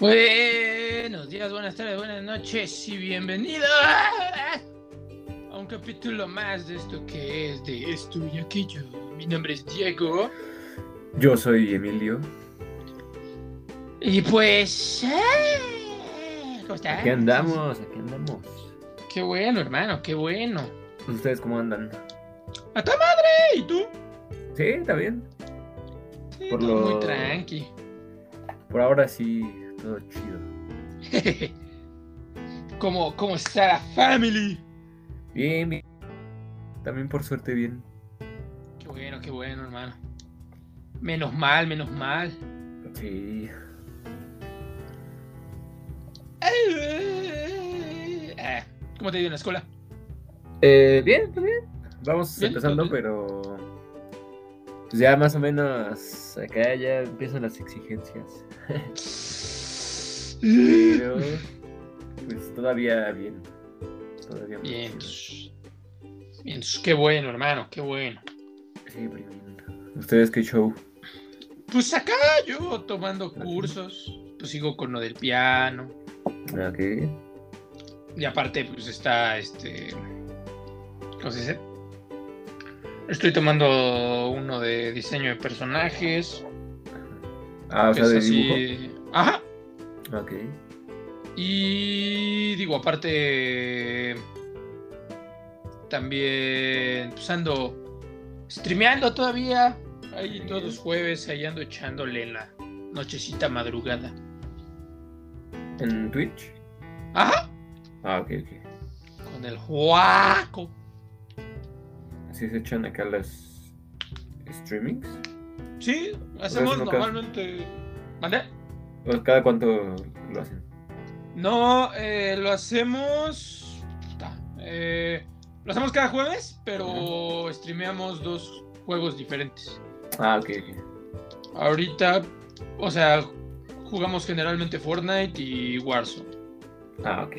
Buenos días, buenas tardes, buenas noches y bienvenidos a un capítulo más de esto que es de esto y aquello. Mi nombre es Diego Yo soy Emilio. y pues... eh, ¿Cómo están? Aquí andamos, aquí andamos. Qué bueno, hermano, qué bueno. ¿Ustedes cómo andan? ¡A tu madre! ¿Y tú? Sí, está bien. Sí, Por todo lo- muy tranqui. Por ahora sí, todo chido. ¿Cómo, ¿Cómo está la family? Bien, bien. También por suerte bien. Qué bueno, qué bueno, hermano. Menos mal, menos mal. Sí. Ah, ¿Cómo te ha ido en la escuela? Eh, bien, está bien. Vamos Bien, empezando, bien. pero. Pues ya más o menos acá ya empiezan las exigencias. Pero. Pues todavía bien. Todavía muy Bien. chido. Bien, qué bueno, hermano, qué bueno. Sí, bien. ¿Ustedes qué show? Pues acá yo tomando cursos, pues sigo con lo del piano. Ok. Y aparte, pues está este. ¿Cómo se dice? Estoy tomando uno de diseño de personajes. Ah, o sea, de así. dibujo. Ajá. Ok. Y digo, aparte. También. Pues ando streameando todavía. Ahí todos los jueves, ahí ando echándole en la nochecita madrugada. ¿En Twitch? Ajá. Ah, ok, ok. Con el Juaco. Así se echan acá las streamings. Sí, hacemos no normalmente. ¿Mande? ¿O cada cuánto lo hacen? No, eh, lo hacemos. eh, lo hacemos cada jueves, pero streameamos dos juegos diferentes. Ah, ok, ok. Ahorita, o sea, jugamos generalmente Fortnite y Warzone. Ah, ok.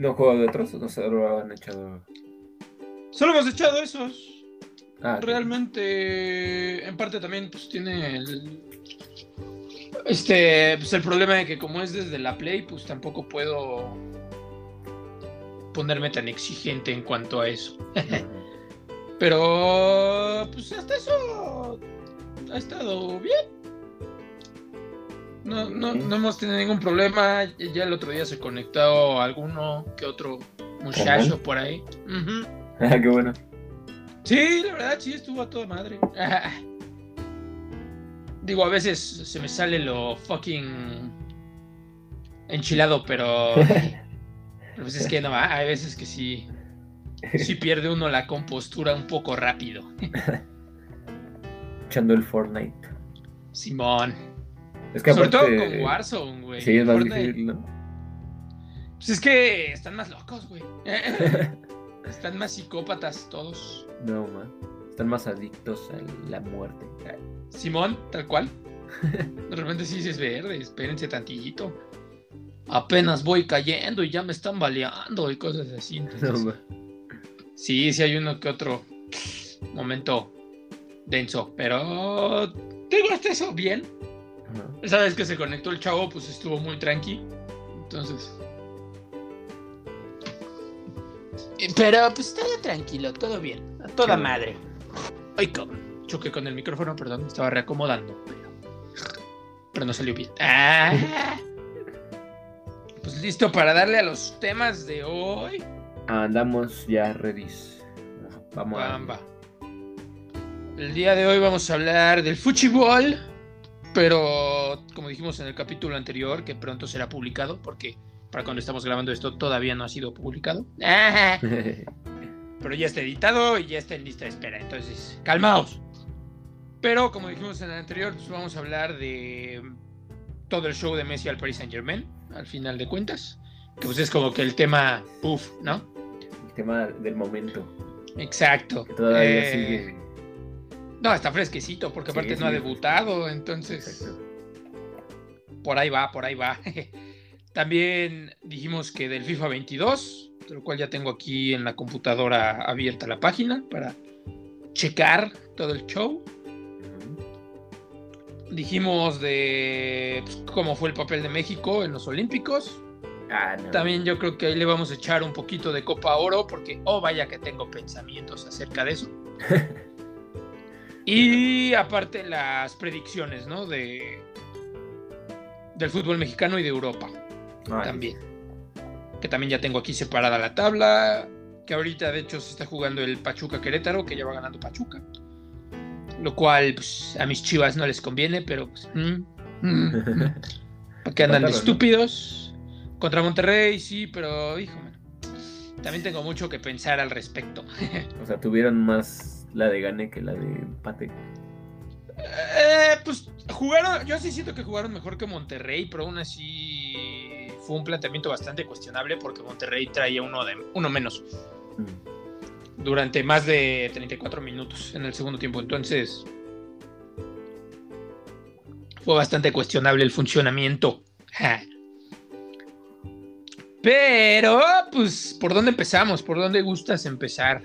¿No juego de otros? ¿O sea, lo han echado? Solo hemos echado esos. Ah. Realmente, en parte también, pues tiene el. Este, pues el problema de que como es desde la Play, pues tampoco puedo ponerme tan exigente en cuanto a eso. Pero, pues hasta eso ha estado bien. No, no, no hemos tenido ningún problema. Ya el otro día se conectó alguno que otro muchacho por ahí. Ah, qué bueno. Sí, la verdad, sí, estuvo a toda madre. Digo, a veces se me sale lo fucking enchilado, pero. pero pues es que no, hay veces que sí. Sí pierde uno la compostura un poco rápido. Echando el Fortnite. Simón. Es que Sobre todo con Warzone, güey. Sí, es más difícil, ¿no? Pues es que están más locos, güey. están más psicópatas todos. no, man. Están más adictos a la muerte. Ay, Simón, tal cual. De repente sí dices verde, espérense tantillito. Apenas voy cayendo y ya me están baleando y cosas así. No, Entonces, man. sí, sí hay uno que otro momento denso. Pero digo, hasta eso bien. Ajá. Esa vez que se conectó el chavo, pues estuvo muy tranqui. Entonces. Pero pues todo tranquilo, todo bien. A toda Qué madre. Ay. Choqué con el micrófono, perdón, me estaba reacomodando. Pero, pero no salió bien. Ah. Pues listo para darle a los temas de hoy. Andamos ya ready. Vamos a... Bamba. El día de hoy vamos a hablar del fútbol, pero como dijimos en el capítulo anterior, que pronto será publicado, porque para cuando estamos grabando esto todavía no ha sido publicado. Pero ya está editado y ya está en lista de espera, entonces calmaos. Pero como dijimos en el anterior, pues vamos a hablar de todo el show de Messi al Paris Saint Germain, al final de cuentas. Que pues es como que el tema, puff, ¿no? El tema del momento. Exacto. Que todavía Eh, sigue. No, está fresquecito, porque Sí, aparte no ha debutado, entonces por ahí va, por ahí va. También dijimos que del FIFA 22, de lo cual ya tengo aquí en la computadora abierta la página para checar todo el show. Dijimos de pues, cómo fue el papel de México en los Olímpicos. Ah, no. También yo creo que ahí le vamos a echar un poquito de Copa Oro porque, oh, vaya que tengo pensamientos acerca de eso. y aparte las predicciones, ¿no? De, del fútbol mexicano y de Europa Ay, también. Que también ya tengo aquí separada la tabla. Que ahorita de hecho se está jugando el Pachuca Querétaro, que ya va ganando Pachuca. Lo cual pues, a mis chivas no les conviene, pero pues, mm, mm, mm. Porque andan de estúpidos. Contra Monterrey, sí, pero hijo, man, también tengo mucho que pensar al respecto. O sea, tuvieron más la de gane que la de empate. Eh, pues jugaron, yo sí siento que jugaron mejor que Monterrey, pero aún así fue un planteamiento bastante cuestionable porque Monterrey traía uno, de, uno menos Mm. durante más de 34 minutos en el segundo tiempo. Entonces fue bastante cuestionable el funcionamiento. Ja. Pero, pues, ¿por dónde empezamos? ¿Por dónde gustas empezar?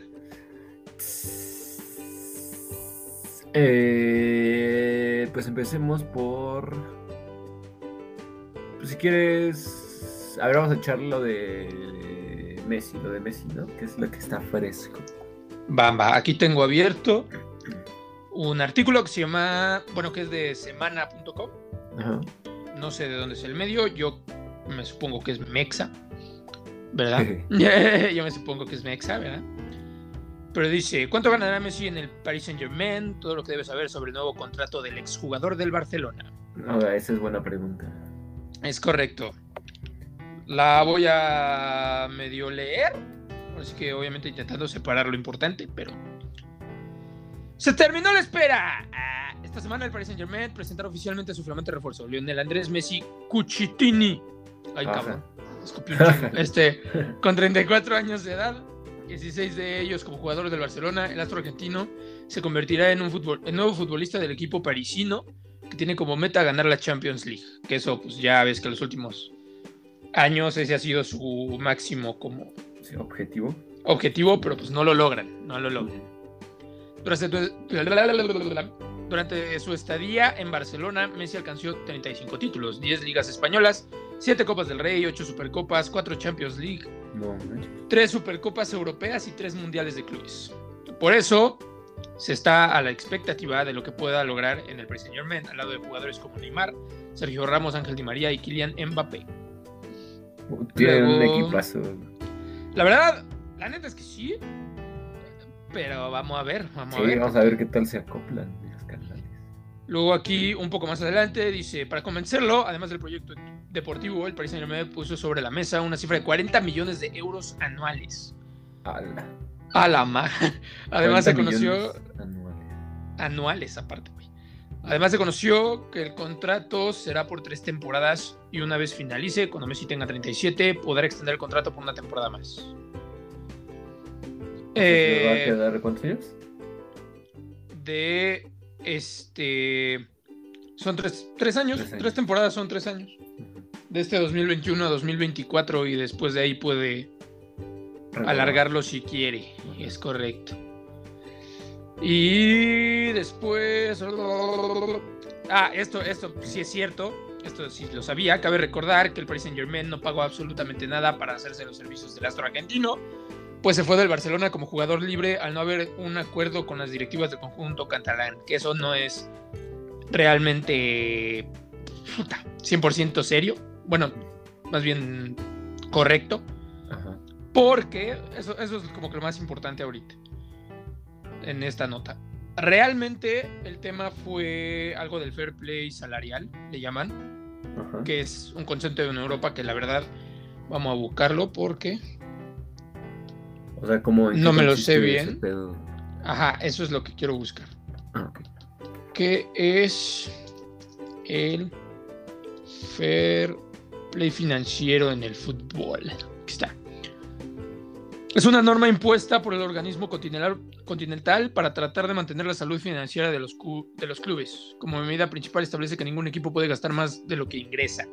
Eh, pues empecemos por. Pues si quieres. A ver, vamos a echar lo de Messi, lo de Messi, ¿no? Que es lo que está fresco. Bamba, aquí tengo abierto un artículo que se llama, bueno, que es de semana.com. No sé de dónde es el medio, yo me supongo que es Mexa, ¿verdad? yo me supongo que es Mexa, ¿verdad? Pero dice, ¿cuánto ganará Messi en el Paris Saint Germain? Todo lo que debes saber sobre el nuevo contrato del exjugador del Barcelona. No, esa es buena pregunta. Es correcto. La voy a medio leer. Así que obviamente intentando separar lo importante, pero... ¡Se terminó la espera! Ah, Esta semana el Paris Saint Germain presentará oficialmente su flamante refuerzo, Lionel Andrés Messi Cucitini. Ay, cabrón. Este, con 34 años de edad, 16 de ellos como jugador del Barcelona, el astro argentino se convertirá en un nuevo futbolista del equipo parisino que tiene como meta ganar la Champions League. Que eso, pues ya ves que los últimos años ese ha sido su máximo como Sí, objetivo. objetivo, pero pues no lo logran, no lo logran. Durante, durante su estadía en Barcelona, Messi alcanzó 35 títulos, 10 ligas españolas, 7 Copas del Rey, 8 Supercopas, 4 Champions League, No. 3 Supercopas Europeas y 3 Mundiales de Clubes. Por eso se está a la expectativa de lo que pueda lograr en el Paris Saint-Germain, al lado de jugadores como Neymar, Sergio Ramos, Ángel Di María y Kylian Mbappé. Tienen un equipazo. La verdad, la neta es que sí, pero vamos a ver, vamos Sí, a ver. vamos a ver qué tal se acoplan. Luego aquí, un poco más adelante, dice, para convencerlo, además del proyecto deportivo, el Paris Saint-Germain puso sobre la mesa una cifra de 40 millones de euros anuales. Ala. A la ma. Además se 40 conoció anuales. anuales aparte, güey. Además se conoció que el contrato será por tres temporadas y una vez finalice, cuando Messi tenga 37, podrá extender el contrato por una temporada más. ¿Se va a Eh, quedar cuántos años? de este son tres, tres años, Tres tres, años. temporadas son tres años. De este 2021 a 2024 y después de ahí puede alargarlo si quiere. Es correcto. Y después. Ah, esto, esto sí es cierto. Esto sí lo sabía. Cabe recordar que el Paris Saint Germain no pagó absolutamente nada para hacerse los servicios del astro argentino. Pues se fue del Barcelona como jugador libre al no haber un acuerdo con las directivas del conjunto catalán. Que eso no es realmente puta, 100% serio. Bueno, más bien correcto. Ajá. Porque eso, eso es como que lo más importante ahorita. En esta nota. Realmente el tema fue algo del fair play salarial, le llaman, Ajá. que es un concepto en Europa que la verdad vamos a buscarlo porque, O sea, como. en qué No me lo sé bien. ajá, eso es lo que quiero buscar. Ah. Que es el fair play financiero en el fútbol. Aquí está. Es una norma impuesta por el organismo continental, para tratar de mantener la salud financiera de los, de los clubes. Como medida principal establece que ningún equipo puede gastar más de lo que ingresa.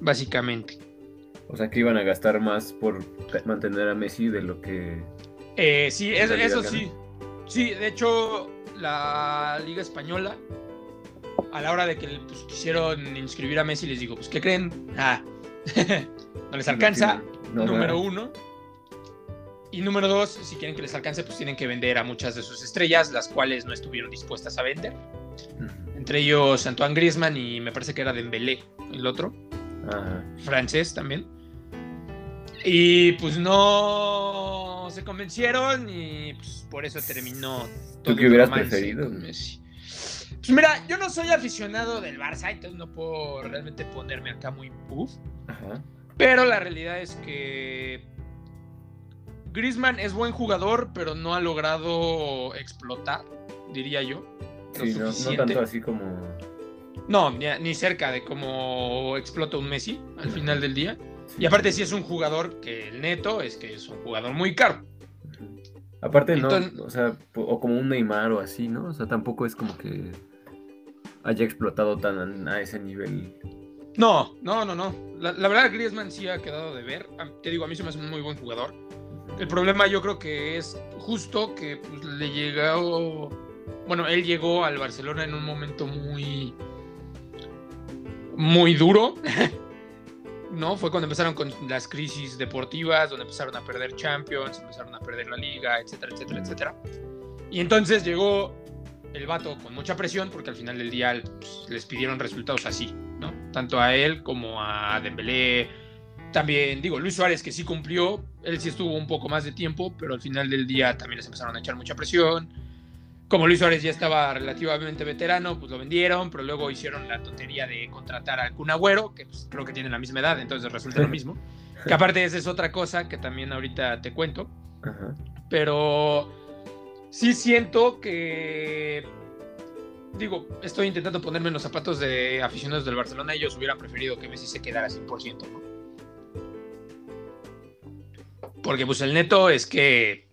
básicamente. O sea que iban a gastar más por mantener a Messi de lo que... Eh, sí, eso, eso sí. Sí, de hecho, la Liga Española, a la hora de que pues, quisieron inscribir a Messi, les digo, pues, ¿qué creen? Ah, no les alcanza, número uno. Y número dos, si quieren que les alcance, pues tienen que vender a muchas de sus estrellas, las cuales no estuvieron dispuestas a vender. Entre ellos Antoine Griezmann y me parece que era Dembélé, el otro. Francés también. Y pues no se convencieron y pues por eso terminó. ¿Tú qué hubieras preferido? Pues mira, yo no soy aficionado del Barça, entonces no puedo realmente ponerme acá muy puff. Pero la realidad es que Griezmann es buen jugador, pero no ha logrado explotar, diría yo. Sí, no, tanto así como. No, ni, cerca de cómo explota un Messi al final del día. Y aparte, sí es un jugador que el neto es que es un jugador muy caro. Aparte, no, o sea, o como un Neymar o así, ¿no? O sea, tampoco es como que haya explotado tan a ese nivel. No, no, no, no. La, verdad, Griezmann sí ha quedado de ver. Te digo, a mí se me hace un muy buen jugador. El problema yo creo que es justo que pues, le llegó bueno, él llegó al Barcelona en un momento muy, muy duro. ¿no? Fue cuando empezaron con las crisis deportivas, donde empezaron a perder Champions, empezaron a perder la liga, etcétera, etcétera, etcétera. Y entonces llegó el vato con mucha presión, porque al final del día pues, les pidieron resultados así, ¿no? Tanto a él como a Dembélé. También, digo, Luis Suárez, que sí cumplió, él sí estuvo un poco más de tiempo, pero al final del día también les empezaron a echar mucha presión como Luis Suárez ya estaba relativamente veterano, pues lo vendieron, pero luego hicieron la tontería de contratar al Kun Agüero, que pues, creo que tienen la misma edad, entonces resulta lo mismo. Que aparte esa es otra cosa que también ahorita te cuento. Pero sí siento que digo, estoy intentando ponerme en los zapatos de aficionados del Barcelona. Ellos hubieran preferido que Messi se quedara 100%, ¿no? Porque pues el neto es que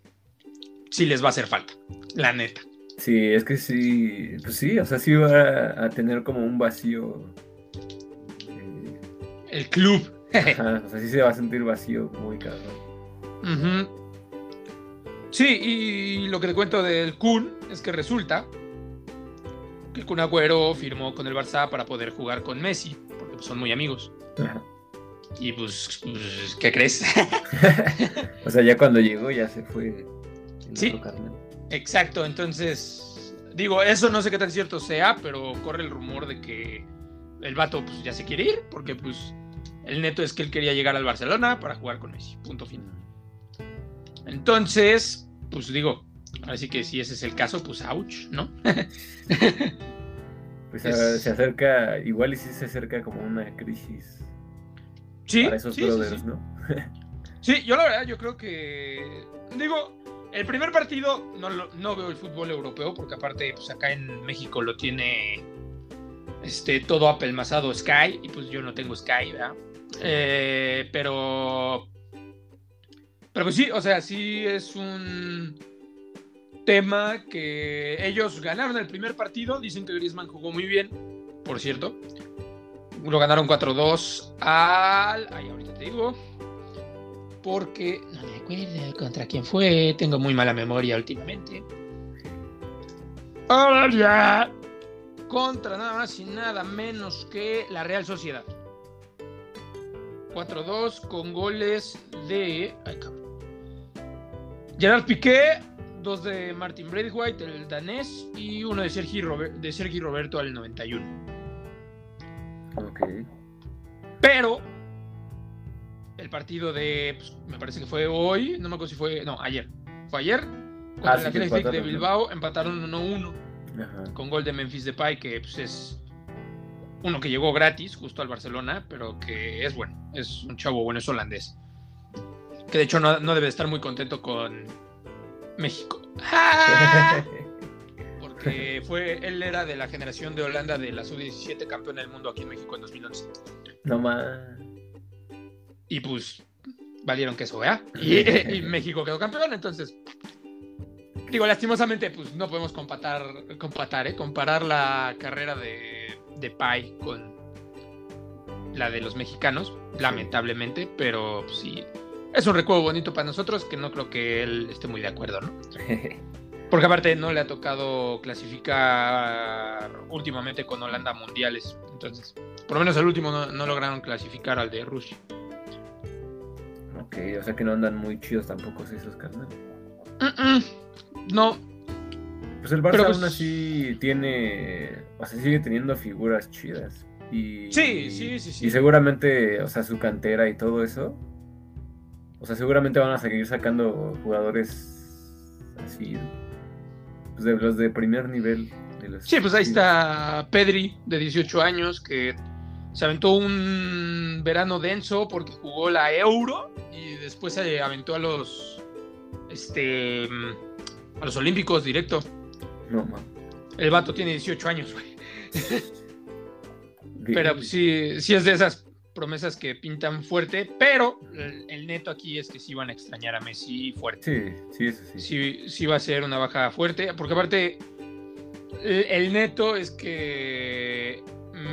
sí les va a hacer falta, la neta. Sí, es que sí, pues sí, o sea, sí va a tener como un vacío. Eh, el club. o sea, sí se va a sentir vacío muy cabrón. Sí, y lo que te cuento del Kun es que resulta que el Kun Agüero firmó con el Barça para poder jugar con Messi, porque pues, son muy amigos. Y pues, pues, ¿qué crees? o sea, ya cuando llegó ya se fue. Sí. Exacto, entonces, digo, eso no sé qué tan cierto sea, pero corre el rumor de que el vato pues, ya se quiere ir, porque pues el neto es que él quería llegar al Barcelona para jugar con Messi, punto final. Entonces, pues digo, así que si ese es el caso, pues ouch, ¿no? pues se acerca, igual y si se acerca como una crisis. Sí, para esos brothers, ¿no? sí, yo la verdad, yo creo que, digo, el primer partido no, veo el fútbol europeo porque aparte pues acá en México lo tiene este, todo apelmazado Sky y pues yo no tengo Sky, ¿verdad? Eh, pero... Pero pues sí, o sea, sí es un tema que ellos ganaron el primer partido, dicen que Griezmann jugó muy bien, por cierto. Lo ganaron 4-2 al... Ay, ahorita te digo porque no me acuerdo contra quién fue, tengo muy mala memoria últimamente. Ahora contra nada más y nada menos que la Real Sociedad. 4-2 con goles de Gerard Piqué, dos de Martin Braithwaite, el danés, y uno de Sergi, de Sergi Roberto al 91. Ok. Pero el partido de, pues, me parece que fue hoy, no me acuerdo si fue, no, ayer. Fue ayer, contra ah, el Athletic de Bilbao, empataron 1-1 con gol de Memphis Depay, que pues, es uno que llegó gratis justo al Barcelona, pero que es bueno, es un chavo bueno, es holandés. Que de hecho no, debe estar muy contento con México. Porque fue, él era de la generación de Holanda de la sub-17 campeón del mundo aquí en México en 2011. No más. Y pues valieron queso, ¿verdad? Y, México quedó campeón, entonces. Digo, lastimosamente, pues no podemos compatar, compatar, ¿eh? comparar la carrera de, de Pai con, la de los mexicanos, lamentablemente, pero pues, sí, es un recuerdo bonito para nosotros que no creo que él esté muy de acuerdo, ¿no? Porque aparte no le ha tocado clasificar últimamente con Holanda mundiales. Entonces, por lo menos el último no, lograron clasificar al de Rusia. Ok, o sea que no andan muy chidos tampoco esos carnales. No. Pues el Barça pues aún así tiene, o sea, sigue teniendo figuras chidas. Y, sí, sí, sí, sí. Y seguramente, o sea, su cantera y todo eso. O sea, seguramente van a seguir sacando jugadores así pues, de los de primer nivel. sí, pues ahí está Pedri, de 18 años, que se aventó un verano denso porque jugó la Euro y después se aventó a los este a los Olímpicos directo. No, man. El vato tiene 18 años, güey. Pero pues, sí, sí es de esas promesas que pintan fuerte, pero el, neto aquí es que sí van a extrañar a Messi fuerte. Sí, sí, sí. Sí, sí va a ser una baja fuerte, porque aparte el, neto es que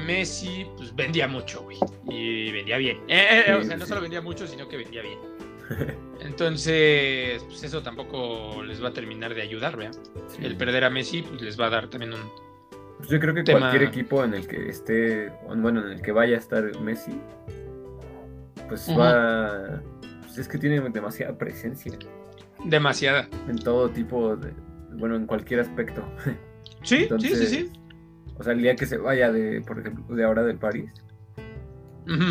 Messi pues vendía mucho, güey, y vendía bien. Eh, eh, o sea, no solo vendía mucho, sino que vendía bien. Entonces, pues eso tampoco les va a terminar de ayudar, ¿verdad? El perder a Messi pues les va a dar también un, pues yo creo que cualquier equipo en el que esté, bueno, en el que vaya a estar Messi, pues va. Pues es que tiene demasiada presencia. Demasiada. En todo tipo de. Bueno, en cualquier aspecto. Sí, sí, sí, sí. O sea, el día que se vaya de, por ejemplo, de ahora del París,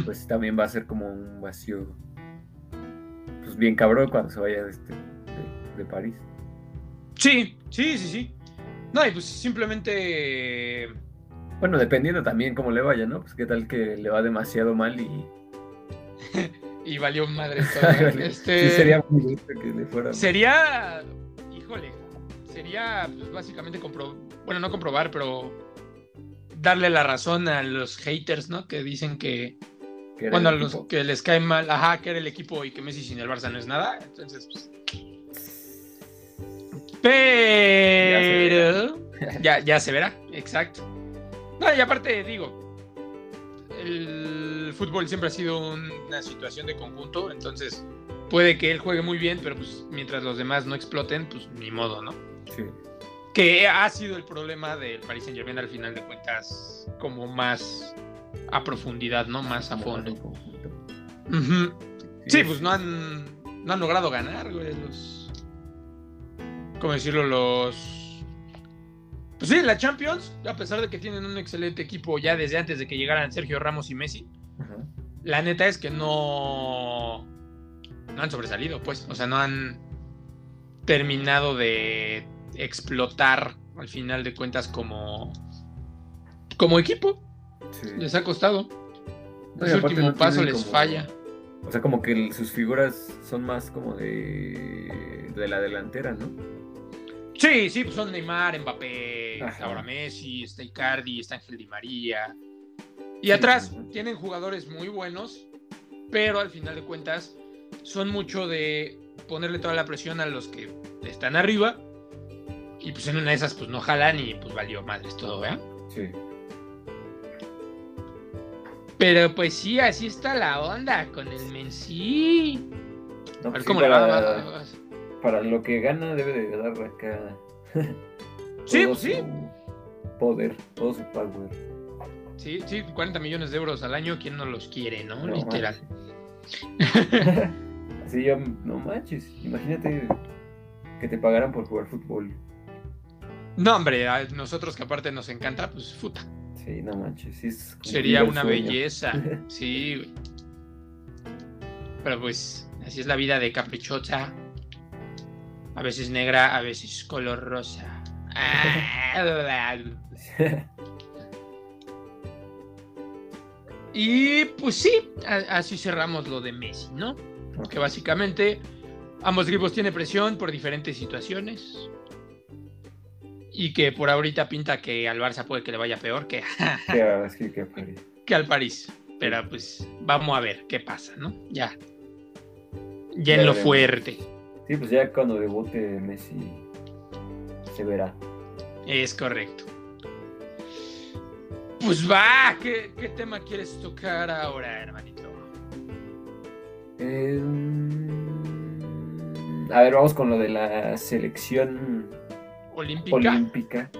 pues también va a ser como un vacío. Pues bien cabrón cuando se vaya de, este, de París. Sí, sí, sí, sí. No, y pues simplemente. Bueno, dependiendo también cómo le vaya, ¿no? Pues qué tal que le va demasiado mal y. y valió madre este... Sí, sería muy que le fuera. Sería. Híjole. Sería pues, básicamente comprobar. Bueno, no comprobar, pero. Darle la razón a los haters, ¿no? Que dicen que. Bueno, a los que les cae mal, ajá, que era el equipo y que Messi sin el Barça no es nada. Entonces, pues pero. Ya, ya se verá, exacto. No, y aparte, digo, el fútbol siempre ha sido una situación de conjunto, entonces puede que él juegue muy bien, pero pues mientras los demás no exploten, pues ni modo, ¿no? Sí. Que ha sido el problema del Paris Saint Germain al final de cuentas, como más a profundidad, ¿no? Más a fondo. Sí, pues no han, no han logrado ganar, güey, los ¿cómo decirlo? Los... Pues sí, la Champions, a pesar de que tienen un excelente equipo ya desde antes de que llegaran Sergio Ramos y Messi, la neta es que no, no han sobresalido, pues, o sea, no han terminado de explotar al final de cuentas como, como equipo. Les ha costado. el último paso les falla. O sea, como que sus figuras son más como de, de la delantera, ¿no? Sí, sí, pues son Neymar, Mbappé, ahora Messi, está Icardi, está Ángel Di María. Y atrás tienen jugadores muy buenos, pero al final de cuentas son mucho de ponerle toda la presión a los que están arriba. Y pues en una de esas pues no jalan y pues valió madres todo, ¿verdad? Sí. Pero pues sí, así está la onda con el Mensi. a ver pues cómo le va para lo que gana debe de dar acá. sí, sí. Poder, todo su power. Sí, sí, 40 millones de euros al año, ¿quién no los quiere, no? Literal. Así yo, no manches, imagínate que te pagaran por jugar fútbol. No, hombre, a nosotros que aparte nos encanta, pues futa. Sí, no manches. Sería una belleza. Sí, Pero pues, así es la vida de caprichosa. A veces negra, a veces color rosa. y pues sí, así cerramos lo de Messi, ¿no? Que básicamente ambos equipos tienen presión por diferentes situaciones. Y que por ahorita pinta que al Barça puede que le vaya peor que, que al París. Pero pues vamos a ver qué pasa, ¿no? Ya. Ya en lo fuerte. Sí, pues ya cuando debute Messi se verá. Es correcto. Pues va, ¿qué, tema quieres tocar ahora, hermanito? Em, a ver, vamos con lo de la selección olímpica. olímpica.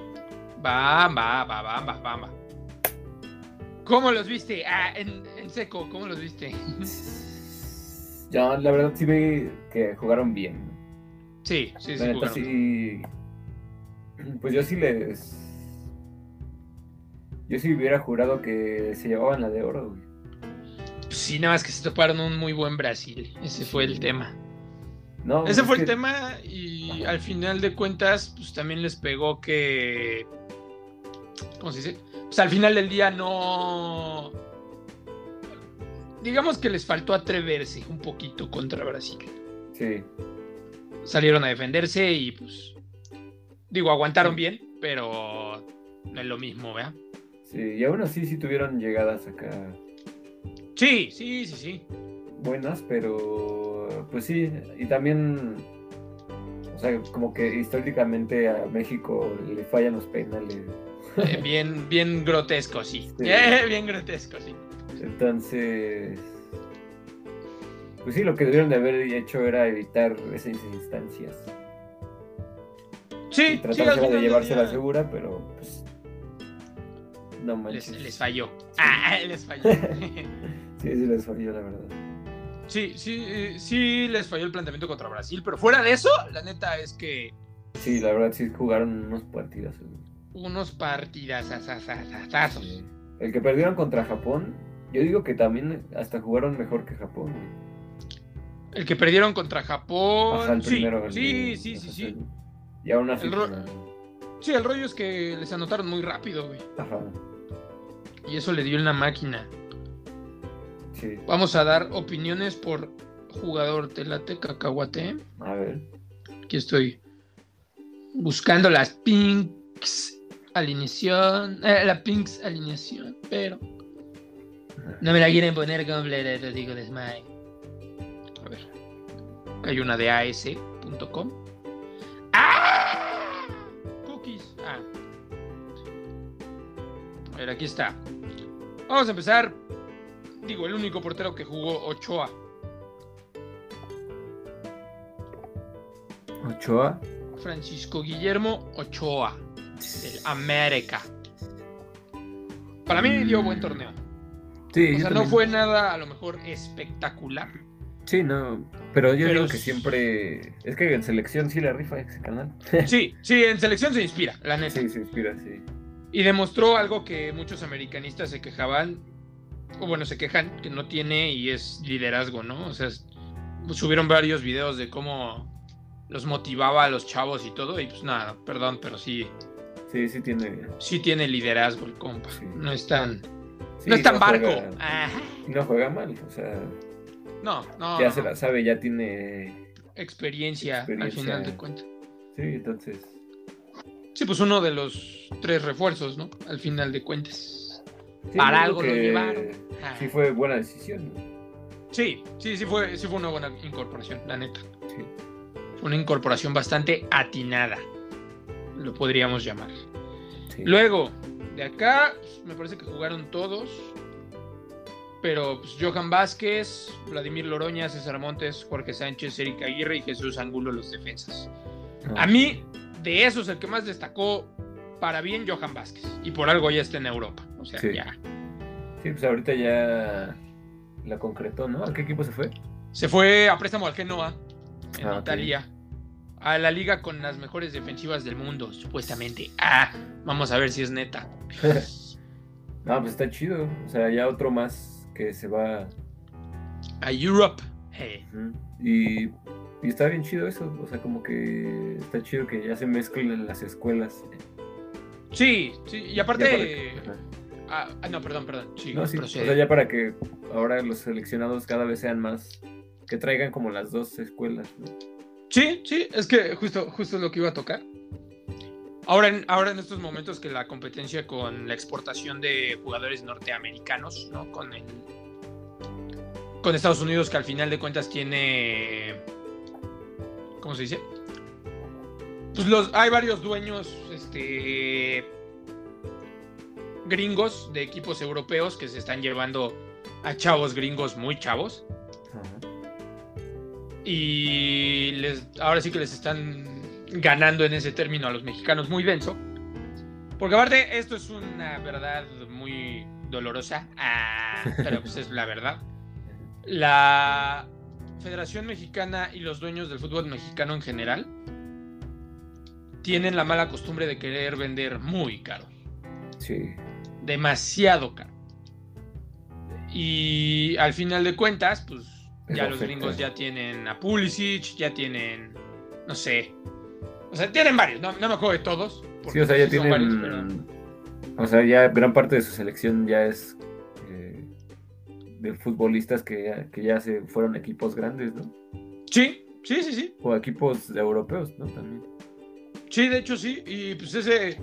Va, va, va, va, ¿Cómo los viste? Ah, en, seco, ¿cómo los viste? Ya, la verdad sí vi que jugaron bien. Sí, sí, sí. sí. Pues yo sí les. Yo sí hubiera jurado que se llevaban la de oro, güey. Sí, nada más que se toparon un muy buen Brasil. Ese fue el tema. No, Ese fue el tema y al final de cuentas, pues también les pegó que ¿cómo se dice? Pues al final del día no... Digamos que les faltó atreverse un poquito contra Brasil. Sí. Salieron a defenderse y pues... Digo, aguantaron bien, pero no es lo mismo, ¿verdad? Sí, y aún así sí tuvieron llegadas acá. Sí, sí, sí, sí. Buenas, pero pues sí, y también, o sea, como que históricamente a México le fallan los penales. Eh, bien, bien grotesco, sí. Eh, bien grotesco, sí. Entonces, pues sí, lo que debieron de haber hecho era evitar esas instancias. Sí, tratar de llevarse la segura, pero pues no manches. Les, falló. Ah, les falló. sí, sí les falló, la verdad. Sí, sí, eh, sí les falló el planteamiento contra Brasil, pero fuera de eso, la neta es que. Sí, la verdad sí jugaron unos partidos unos partidas El que perdieron contra Japón, yo digo que también hasta jugaron mejor que Japón. El que perdieron contra Japón. sí, sí, sí, sí, sí, Y aún así. El Sí, el rollo es que les anotaron muy rápido, güey. Ajá. Y eso le dio en la máquina. Sí. Vamos a dar opiniones por jugador Telate Cacahuate. A ver. Aquí estoy buscando las pinks alineación, eh, la Pinks alineación, pero no me la quieren poner completa, te digo de A ver, hay una de as.com. ¡Ah! Cookies. Ah. A ver, aquí está. Vamos a empezar. Digo, el único portero que jugó Ochoa. Ochoa. Francisco Guillermo Ochoa del América. Para mí dio buen torneo. Sí, o sea, no fue nada a lo mejor espectacular. Sí, no, pero yo digo que siempre. Es que en selección sí la rifa ese canal. sí, sí, en selección se inspira, la neta. Sí, se inspira, sí. Y demostró algo que muchos americanistas se quejaban, o bueno, se quejan, que no tiene y es liderazgo, ¿no? O sea, subieron varios videos de cómo los motivaba a los chavos y todo, y pues nada, perdón, pero sí, Sí, sí tiene. Sí tiene liderazgo el compa. No es tan. no es tan barco. No juega mal, o sea. No, no. Ya se la sabe, ya tiene. Experiencia, al final de cuentas. Sí, entonces. Sí, pues uno de los tres refuerzos, ¿no? Al final de cuentas. Para algo lo llevaron. Sí, fue buena decisión. Sí, sí, sí fue, sí fue una buena incorporación, la neta. Sí. Una incorporación bastante atinada lo podríamos llamar. Luego, de acá, me parece que jugaron todos. Pero pues, Johan Vázquez, Vladimir Loroña, César Montes, Jorge Sánchez, Erika Aguirre y Jesús Angulo, los defensas. Ah. A mí, de esos, el que más destacó para bien, Johan Vázquez. Y por algo ya está en Europa. O sea, ya. Sí, pues ahorita ya la concretó, ¿no? ¿A qué equipo se fue? Se fue a préstamo al Genoa, en ah, Italia a la liga con las mejores defensivas del mundo, supuestamente. Ah, vamos a ver si es neta. no, pues está chido. O sea, ya otro más que se va a Europe. Y, está bien chido eso. O sea, como que está chido que ya se mezclen las escuelas. Sí, sí, y aparte. Ah, ah, no, perdón, perdón. Sí, o sea, ya para que ahora los seleccionados cada vez sean más. Que traigan como las dos escuelas, ¿no? Sí, sí, es que justo, justo es lo que iba a tocar. Ahora en, ahora en estos momentos que la competencia con la exportación de jugadores norteamericanos, ¿no? Con el, con Estados Unidos que al final de cuentas tiene ¿cómo se dice? Pues los hay varios dueños este gringos de equipos europeos que se están llevando a chavos gringos muy chavos. Y les, ahora sí que les están ganando en ese término a los mexicanos muy denso. Porque aparte, esto es una verdad muy dolorosa, ah, pero pues es la verdad. La Federación Mexicana y los dueños del fútbol mexicano en general tienen la mala costumbre de querer vender muy caro. Sí. Demasiado caro. Y al final de cuentas, pues ya los gringos ya tienen a Pulisic, ya tienen, no sé, o sea, tienen varios, no, me acuerdo de todos. Sí, o sea, ya tienen. O sea, ya gran parte de su selección ya es eh, de futbolistas que ya, se fueron equipos grandes, ¿no? Sí, sí, sí, sí. O equipos europeos, ¿no? También. Sí, de hecho sí. Y pues ese,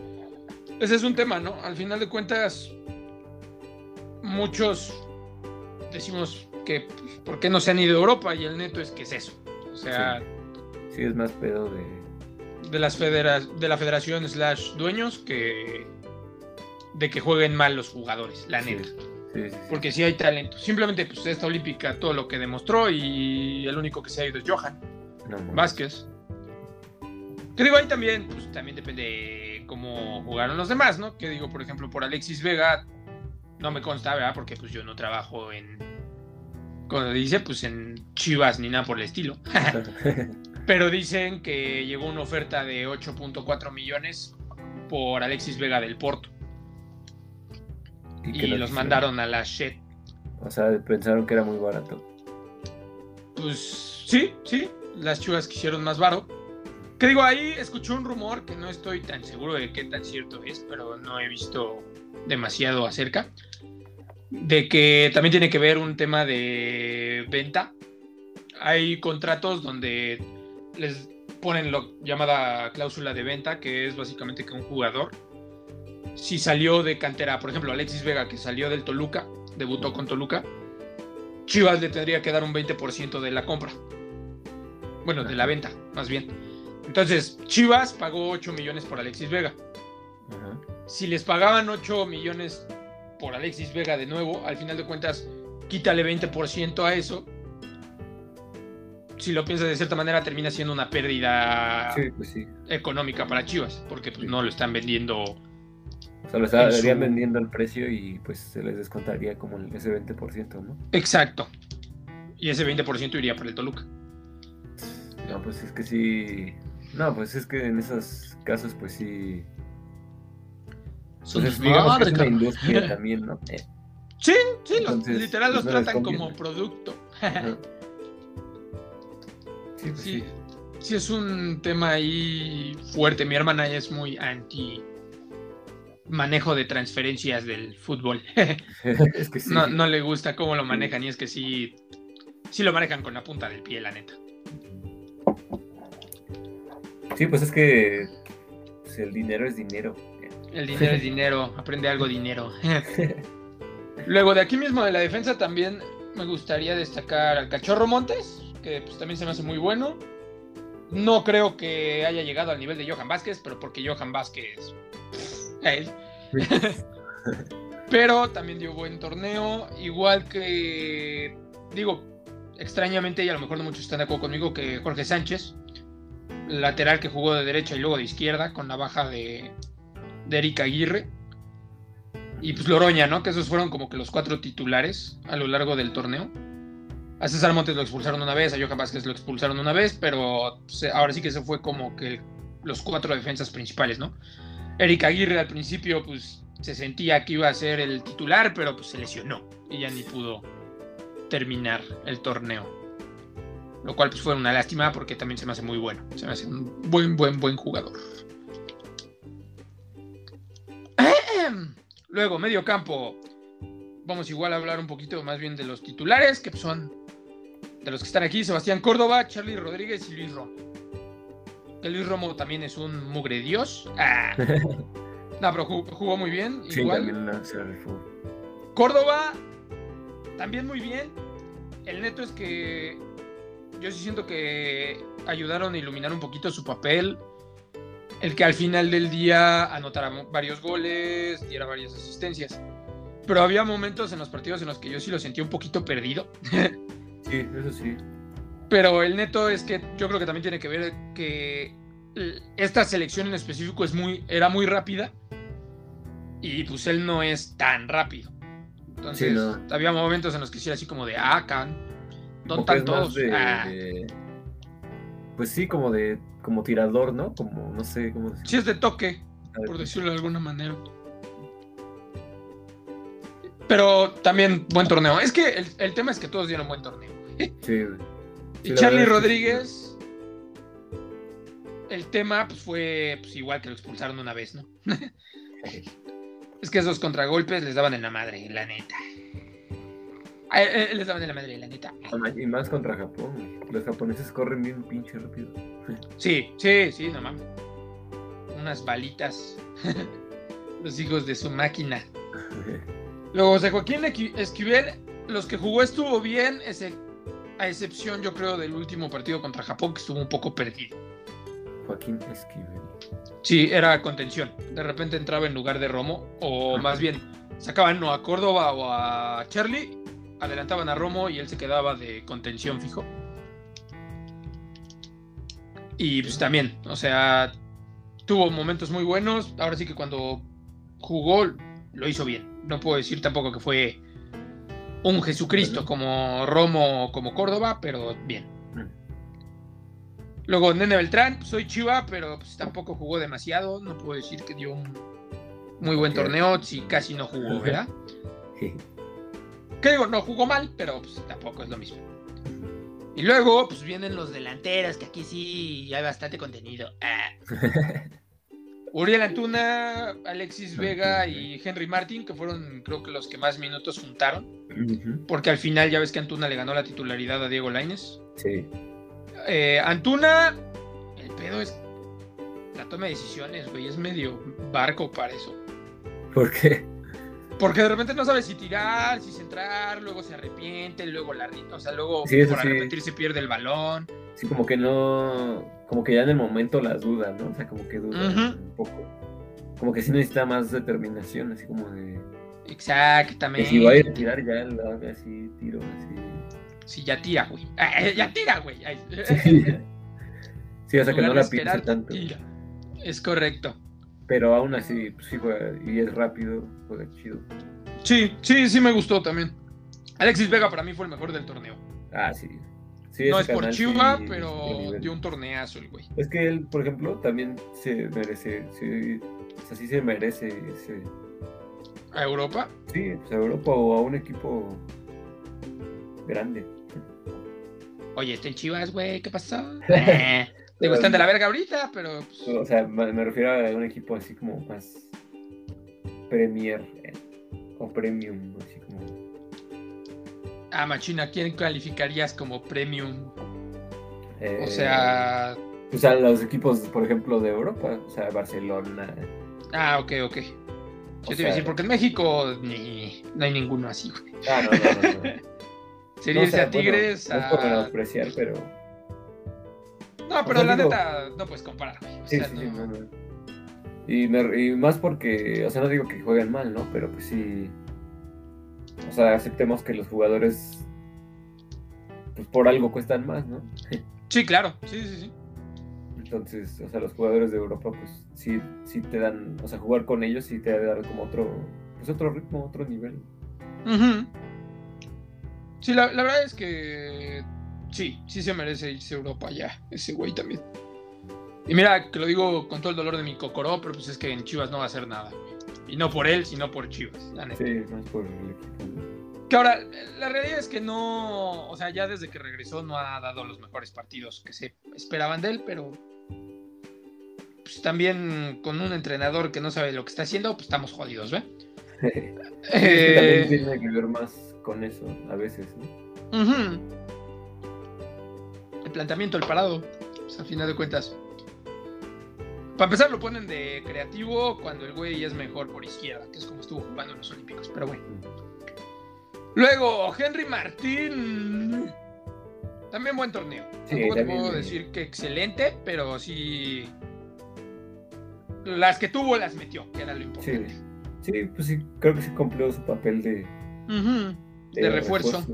ese es un tema, ¿no? Al final de cuentas, muchos decimos que pues, ¿por qué no se han ido a Europa? Y el neto es que es eso. O sea. sí es más pedo de de, las de la federación slash dueños que de que jueguen mal los jugadores, la neta. Porque si hay talento. Simplemente, pues, esta olímpica, todo lo que demostró y el único que se ha ido es Johan Vázquez. Que digo, ahí también, pues, también depende cómo jugaron los demás, ¿no? Que digo, por ejemplo, por Alexis Vega, no me consta, ¿verdad? Porque pues yo no trabajo en, como dice, pues en Chivas ni nada por el estilo. Pero dicen que llegó una oferta de 8.4 millones por Alexis Vega del Porto. Y, los mandaron a la Shed. O sea, pensaron que era muy barato. Pues sí, sí. Las chivas quisieron más barato. Que digo, ahí escuché un rumor que no estoy tan seguro de qué tan cierto es, pero no he visto demasiado acerca. De que también tiene que ver un tema de venta. Hay contratos donde les ponen lo llamada cláusula de venta, que es básicamente que un jugador, si salió de cantera, por ejemplo, Alexis Vega, que salió del Toluca, debutó con Toluca, Chivas le tendría que dar un 20% de la compra. Bueno, de la venta, más bien. Entonces, Chivas pagó 8 millones por Alexis Vega. Si les pagaban 8 millones por Alexis Vega de nuevo, al final de cuentas, quítale 20% a eso si lo piensas de cierta manera, termina siendo una pérdida pues económica para Chivas, porque pues, no lo están vendiendo. O sea, lo estarían vendiendo al precio y pues se les descontaría como ese 20%, ¿no? Exacto. Y ese 20% iría para el Toluca. No, pues es que sí. No, pues es que en esos casos, pues sí. Son pues industria también, ¿no? Sí, sí, literal pues, los tratan como producto. Pues sí, sí, es un tema ahí fuerte. Mi hermana es muy anti manejo de transferencias del fútbol. es que sí. no, le gusta cómo lo manejan y es que sí, sí lo manejan con la punta del pie, la neta. Sí, pues es que pues, el dinero es dinero. El dinero es dinero, aprende algo dinero. Luego de aquí mismo de la defensa también me gustaría destacar al Cachorro Montes, que pues, también se me hace muy bueno. No creo que haya llegado al nivel de Johan Vázquez, pero porque Johan Vázquez él. pero también dio buen torneo, igual que digo, extrañamente y a lo mejor no muchos están de acuerdo conmigo que Jorge Sánchez, lateral que jugó de derecha y luego de izquierda con la baja de, de Eric Aguirre. Y pues Loroña, ¿no? Que esos fueron como que los cuatro titulares a lo largo del torneo. A César Montes lo expulsaron una vez, a Johan Vázquez lo expulsaron una vez, pero ahora sí que se fue como que los cuatro defensas principales, ¿no? Eric Aguirre al principio pues se sentía que iba a ser el titular, pero pues se lesionó y ya ni pudo terminar el torneo. Lo cual pues fue una lástima porque también se me hace muy bueno. Se me hace un buen, buen, buen jugador. Luego, medio campo. Vamos igual a hablar un poquito más bien de los titulares, que son de los que están aquí, Sebastián Córdoba, Charlie Rodríguez y Luis Romo. El Luis Romo también es un mugre dios. Ah. no, pero jugó, muy bien. igual. Córdoba, también muy bien. El neto es que yo sí siento que ayudaron a iluminar un poquito su papel el que al final del día anotara varios goles, diera varias asistencias. Pero había momentos en los partidos en los que yo sí lo sentía un poquito perdido. sí, eso sí. Pero el neto es que yo creo que también tiene que ver que esta selección en específico es muy, era muy rápida y pues él no es tan rápido. Entonces, había momentos en los que sí era así como de, ah, can, no tantos. Ah. Pues sí, como de, como tirador, ¿no? Como, no sé cómo Sí, es de toque, por decirlo de alguna manera. Pero también buen torneo. Es que el, tema es que todos dieron buen torneo. Sí, y Charlie Rodríguez, el tema pues, fue pues, igual que lo expulsaron una vez, ¿no? es que esos contragolpes les daban en la madre, la neta. Les daban en la madre, la neta. Y más contra Japón. Los japoneses corren bien pinche rápido. Sí, sí, sí, no mames. Unas balitas. Los hijos de su máquina. Luego, José Joaquín Esquivel, los que jugó estuvo bien, ese a excepción, yo creo, del último partido contra Japón, que estuvo un poco perdido. Joaquín Esquivel. Sí, era contención. De repente entraba en lugar de Romo, o más bien sacaban o a Córdoba o a Charlie, adelantaban a Romo y él se quedaba de contención fijo. Y pues también, o sea, tuvo momentos muy buenos. Ahora sí que cuando jugó, lo hizo bien. No puedo decir tampoco que fue un Jesucristo como Romo o como Córdoba, pero bien. Luego Nene Beltrán, pues, soy Chiva, pero pues, tampoco jugó demasiado. No puedo decir que dio un muy buen torneo, si casi no jugó, ¿verdad? Sí. Que digo, no jugó mal, pero pues, tampoco es lo mismo. Y luego, pues vienen los delanteros, que aquí sí hay bastante contenido. Ah. Uriel Antuna, Alexis Vega y Henry Martin, que fueron creo que los que más minutos juntaron. Porque al final ya ves que Antuna le ganó la titularidad a Diego Laines. Sí. Eh, Antuna, el pedo es la toma de decisiones, güey, es medio barco para eso. ¿Por qué? Porque de repente no sabe si tirar, si centrar, luego se arrepiente, luego la o sea, luego por arrepentirse pierde el balón. Sí, como que no, como que ya en el momento las duda, ¿no? O sea, como que duda un poco. Como que sí necesita más determinación, así como de... Exactamente. Que si va a ir a tirar ya, lo haga así, tiro, así. Sí, ya tira, güey. Ah, eh, ya tira, güey. Sí. o sea, que no la piense tanto. Es correcto. Pero aún así, pues sí juega, y es rápido, juega chido. Sí, sí, sí me gustó también. Alexis Vega para mí fue el mejor del torneo. Ah, sí no es por Chiva, pero dio un torneazo el güey. Es que él, por ejemplo, también se merece, sí, o sea, sí se merece ese... ¿A Europa? Sí, pues a Europa o a un equipo grande. Oye, está en Chivas, güey, ¿qué pasó? eh, digo, están de la verga ahorita, pero... Pues, o sea, me refiero a un equipo así como más Premier eh, o Premium, así como Ah, Machina, ¿quién calificarías como premium? o sea. O sea, los equipos, por ejemplo, de Europa, o sea, Barcelona. Ah, ok, ok. Yo te iba a decir, porque en México ni, no hay ninguno así, güey. Ah, no, no, no. Sería irse a Tigres. No es por menospreciar, pero. No, pero la neta, no puedes comparar, sí, sí, sí, no, no. Y, y, más porque, o sea, no digo que jueguen mal, ¿no? Pero pues sí. O sea, aceptemos que los jugadores, pues por algo cuestan más, ¿no? Sí, claro, sí, sí, sí. Entonces, o sea, los jugadores de Europa, pues sí, sí te dan, o sea, jugar con ellos sí te da dar como otro, pues otro ritmo, otro nivel. Sí, la, la, verdad es que sí, sí se merece irse a Europa ya, ese güey también. Y mira, que lo digo con todo el dolor de mi cocoró, pero pues es que en Chivas no va a hacer nada, güey. Y no por él, sino por Chivas. Sí, no es por el equipo. Que ahora, la realidad es que no, o sea, ya desde que regresó no ha dado los mejores partidos que se esperaban de él, pero pues también con un entrenador que no sabe lo que está haciendo, pues estamos jodidos, ¿ve? eh... también tiene que ver más con eso, a veces, ¿no? El planteamiento, el parado, pues, a final de cuentas. Para empezar lo ponen de creativo cuando el güey es mejor por izquierda, que es como estuvo jugando en los Olímpicos, pero bueno. Luego, Henry Martín. También buen torneo. Sí, Tampoco te puedo decir que excelente, pero sí. las que tuvo las metió, que era lo importante. Sí, sí pues sí, creo que sí cumplió su papel de, de, refuerzo.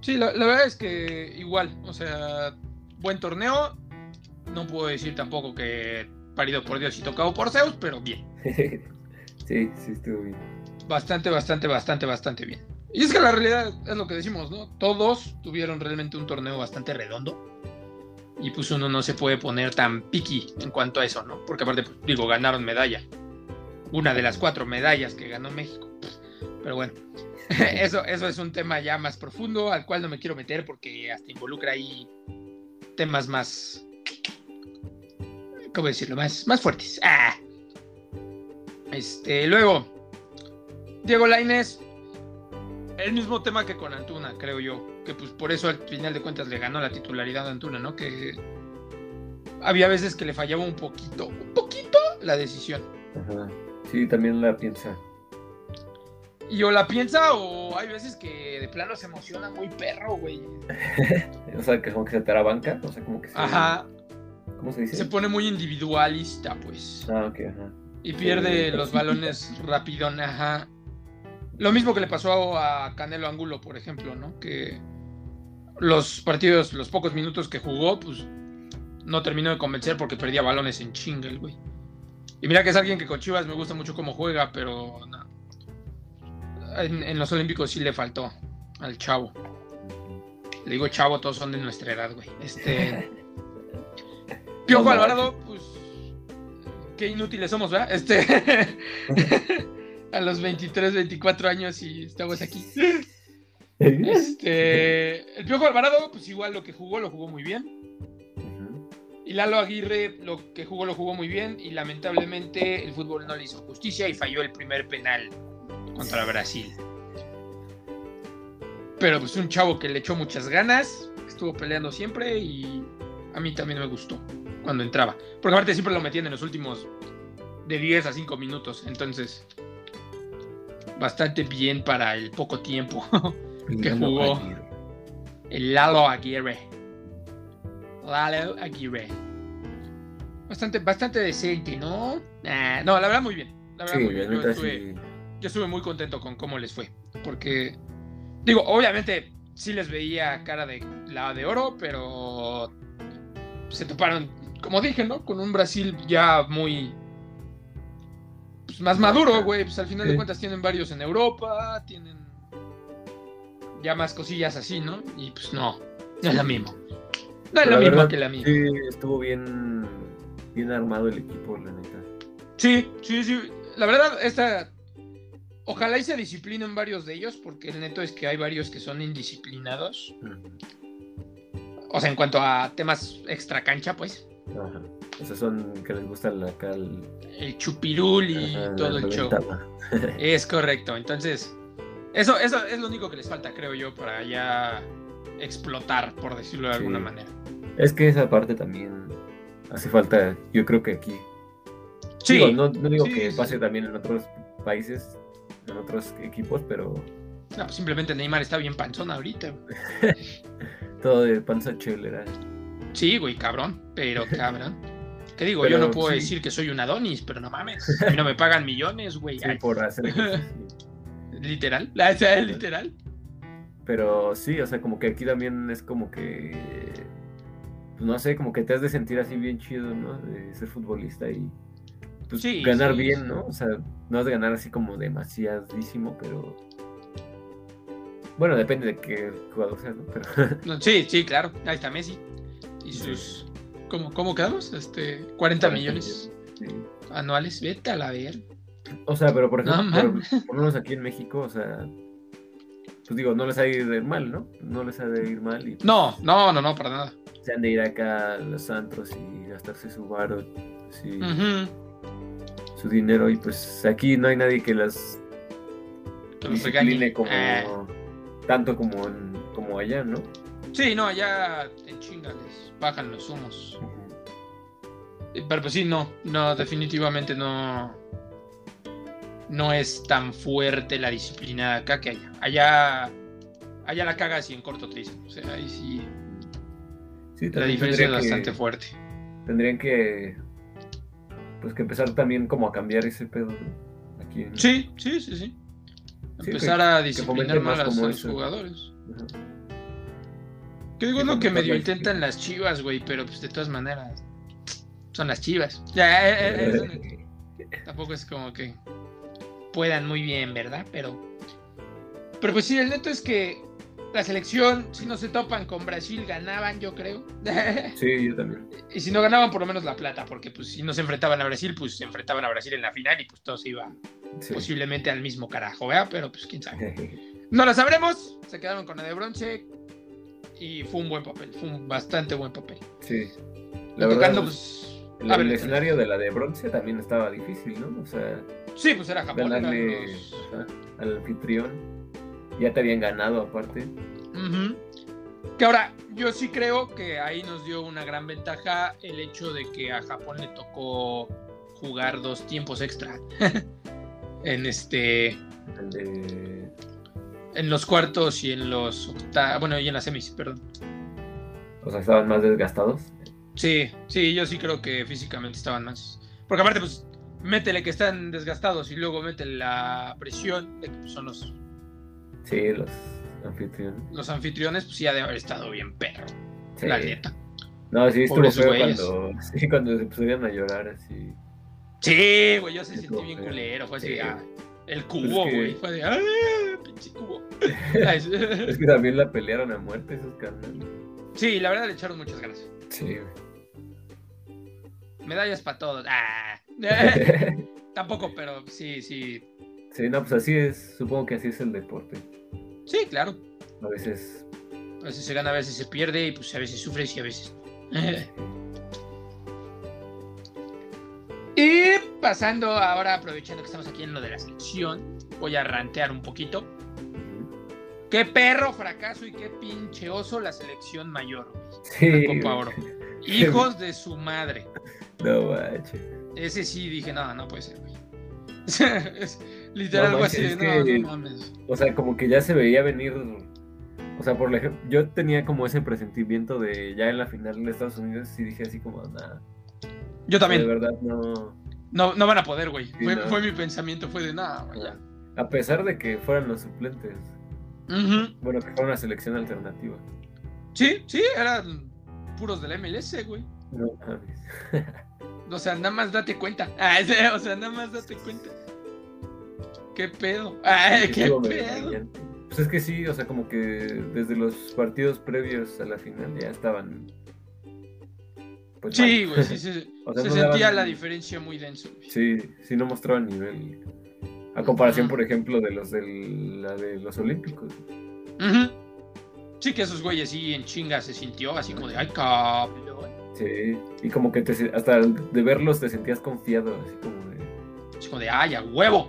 Sí, la, la verdad es que igual, o sea, buen torneo. No puedo decir tampoco que parido por Dios y tocado por Zeus, pero bien. sí, sí, estuvo bien. Bastante, bastante, bastante, bastante bien. Y es que la realidad es lo que decimos, ¿no? Todos tuvieron realmente un torneo bastante redondo. Y pues uno no se puede poner tan picky en cuanto a eso, ¿no? Porque aparte, pues, digo, ganaron medalla. Una de las cuatro medallas que ganó México. Pero bueno, eso, eso es un tema ya más profundo al cual no me quiero meter porque hasta involucra ahí temas más. ¿Cómo decirlo? Más, más fuertes. Ah. Este, luego, Diego Lainez, el mismo tema que con Antuna, creo yo. Que pues por eso al final de cuentas le ganó la titularidad a Antuna, ¿no? Que había veces que le fallaba un poquito, un poquito la decisión. Ajá. Sí, también la piensa. Y o la piensa o hay veces que de plano se emociona muy perro, güey. o sea, que como que se te banca, o sea, como que se... Ajá. ¿Cómo se dice? Se pone muy individualista, pues. Ah, ok, ajá. Y pierde los balones rapidón, ajá. Lo mismo que le pasó a Canelo Angulo, por ejemplo, ¿no? Que los partidos, los pocos minutos que jugó, pues no terminó de convencer porque perdía balones en chinga el güey. Y mira que es alguien que con Chivas me gusta mucho cómo juega, pero no. en, en los Olímpicos sí le faltó al chavo. Le digo chavo, todos son de nuestra edad, güey. Este. Piojo Alvarado, pues. Qué inútiles somos, ¿verdad? Este. a los 23, 24 años y estamos aquí. Este. El Piojo Alvarado, pues igual lo que jugó, lo jugó muy bien. Y Lalo Aguirre, lo que jugó, lo jugó muy bien. Y lamentablemente el fútbol no le hizo justicia y falló el primer penal contra Brasil. Pero pues un chavo que le echó muchas ganas, estuvo peleando siempre y a mí también me gustó cuando entraba. Porque aparte siempre lo metían en los últimos de 10 a 5 minutos. Entonces, bastante bien para el poco tiempo que Lalo jugó Aguirre. el Lalo Aguirre. Lalo Aguirre. Bastante, bastante decente, ¿no? Nah, no, la verdad muy bien. La verdad Sí, muy bien. Yo estuve, sí. yo estuve muy contento con cómo les fue. Porque, digo, obviamente sí les veía cara de la de oro, pero se toparon, como dije, ¿no? Con un Brasil ya muy pues, más maduro, güey. Pues al final de cuentas tienen varios en Europa, tienen ya más cosillas así, ¿no? Y pues no, no es lo mismo. No es Pero lo mismo verdad, que la misma. Sí, estuvo bien, bien armado el equipo, la neta. Sí, sí, sí. La verdad, esta. Ojalá y se disciplinen varios de ellos, porque el neto es que hay varios que son indisciplinados. O sea, en cuanto a temas extra cancha, pues. Ajá. Sea, son que les gusta la acá el, El chupirul y ajá, todo el show. Es correcto. Entonces, eso, eso es lo único que les falta, creo yo, para ya explotar, por decirlo de Sí. alguna manera. Es que esa parte también hace falta, yo creo que aquí. Sí, Digo, no, no digo sí, que pase sí. también en otros países, en otros equipos, pero No, pues simplemente Neymar está bien panzón ahorita. todo de panza chelera. Sí, güey, cabrón, pero cabrón. ¿Qué digo? Pero, yo no puedo sí. decir que soy un Adonis, pero no mames. A mí no me pagan millones, güey. Sí, por hacer. Literal. La sea, literal. Pero sí, o sea, como que aquí también es como que. Pues no sé, como que te has de sentir así bien chido, ¿no? De ser futbolista y. Pues Sí, ganar bien. ¿no? O sea, no has de ganar así como demasiadísimo, pero. Bueno, depende de qué jugador seas, ¿no? Pero. No, sí, sí, claro. Ahí está Messi. Sus. ¿Cómo, cómo quedamos? Este, 40 millones Sí. anuales. Vete a la ver. O sea, pero por No, ejemplo, por, mames. por lo menos aquí en México, o sea. Pues digo, no les ha de ir mal, ¿no? No les ha de ir mal y No, no, no, no, para nada. se han de ir acá a los antros y gastarse su varo, sí, su dinero. Y pues aquí no hay nadie que las Que discipline como Ah, tanto como en- como allá, ¿no? sí, no, allá en chinga les bajan los humos. Pero pues sí, no, no, definitivamente no. No es tan fuerte la disciplina acá que allá. Allá, allá la cagas y en corto te dicen. O sea, ahí sí, Sí, la diferencia es que- bastante fuerte. Tendrían que pues que empezar también como a cambiar ese pedo aquí. Sí, sí, sí, sí. Empezar a disciplinar más, a los jugadores. Que digo, no que medio intentan las chivas, güey, pero pues de todas maneras son las chivas. Ya, eh, eh, tampoco es como que puedan muy bien, ¿verdad? Pero, pero pues sí, el neto es que la selección, si no se topan con Brasil, ganaban, yo creo. Sí, yo también. Y si no ganaban, por lo menos la plata, porque pues si no se enfrentaban a Brasil, pues se enfrentaban a Brasil en la final y pues todo se iba posiblemente al mismo carajo, ¿verdad? Pero pues quién sabe. no lo sabremos, se quedaron con la de bronce y fue un buen papel, fue un bastante buen papel. Sí. La verdad, pues, el, escenario de la de bronce también estaba difícil, ¿no? O sea, sí, pues era Japón. Ganarle al anfitrión ya te habían ganado aparte. Que ahora, yo sí creo que ahí nos dio una gran ventaja el hecho de que a Japón le tocó jugar dos tiempos extra. en este. En los cuartos y en los octavos. Bueno, y en las semis, perdón. O sea, estaban más desgastados. Sí, sí, yo sí creo que físicamente estaban más. Porque aparte, pues, métele que están desgastados y luego métele la presión de que pues, son los Sí, los anfitriones. Los anfitriones, pues sí, ha de haber estado bien perro. La neta. No, sí, estuvo feo cuando, sí, cuando se pusieron a llorar así. Sí, güey, yo se sentí bien culero. Fue así, ah, el cubo, güey. Fue de, ¡ah, pinche cubo! es que también la pelearon a muerte esos carnales. Sí, la verdad le echaron muchas ganas. Sí, güey. Medallas para todos. Ah. Tampoco, pero sí, sí. Sí, no, pues así es. Supongo que así es el deporte. Sí, claro. A veces. A veces se gana, a veces se pierde, y pues a veces sufres y a veces. Y pasando ahora, aprovechando que estamos aquí en lo de la selección, voy a rantear un poquito. Qué perro fracaso y qué pinche oso la selección mayor. Sí. Copa Oro. Hijos de su madre. No manches. Ese sí dije, no, no puede ser, güey. Literal, algo así. no, mames. O sea, como que ya se veía venir. O sea, por ejemplo, yo tenía como ese presentimiento de ya en la final de Estados Unidos y dije así como, nada. Yo también. De verdad, no. No, no van a poder, güey. fue, mi pensamiento, fue de nada, ya. A pesar de que fueran los suplentes. Bueno, que fuera una selección alternativa. Sí, sí, eran puros del MLS, güey. No mames. o sea, nada más date cuenta. Ah, o sea, nada más date cuenta. ¿Qué pedo? Ay, ¿Qué pedo? Pues es que sí, o sea, como que desde los partidos previos a la final ya estaban. Pues, sí, güey, sí, sí. se sentía la diferencia muy denso. Sí, sí, no mostraban nivel. A comparación, por ejemplo, de los de la de los Olímpicos. Sí, que esos güeyes sí en chinga se sintió así como de ay cabrón. Sí, y como que te, hasta de verlos te sentías confiado, así como de. Así como de ay, a huevo.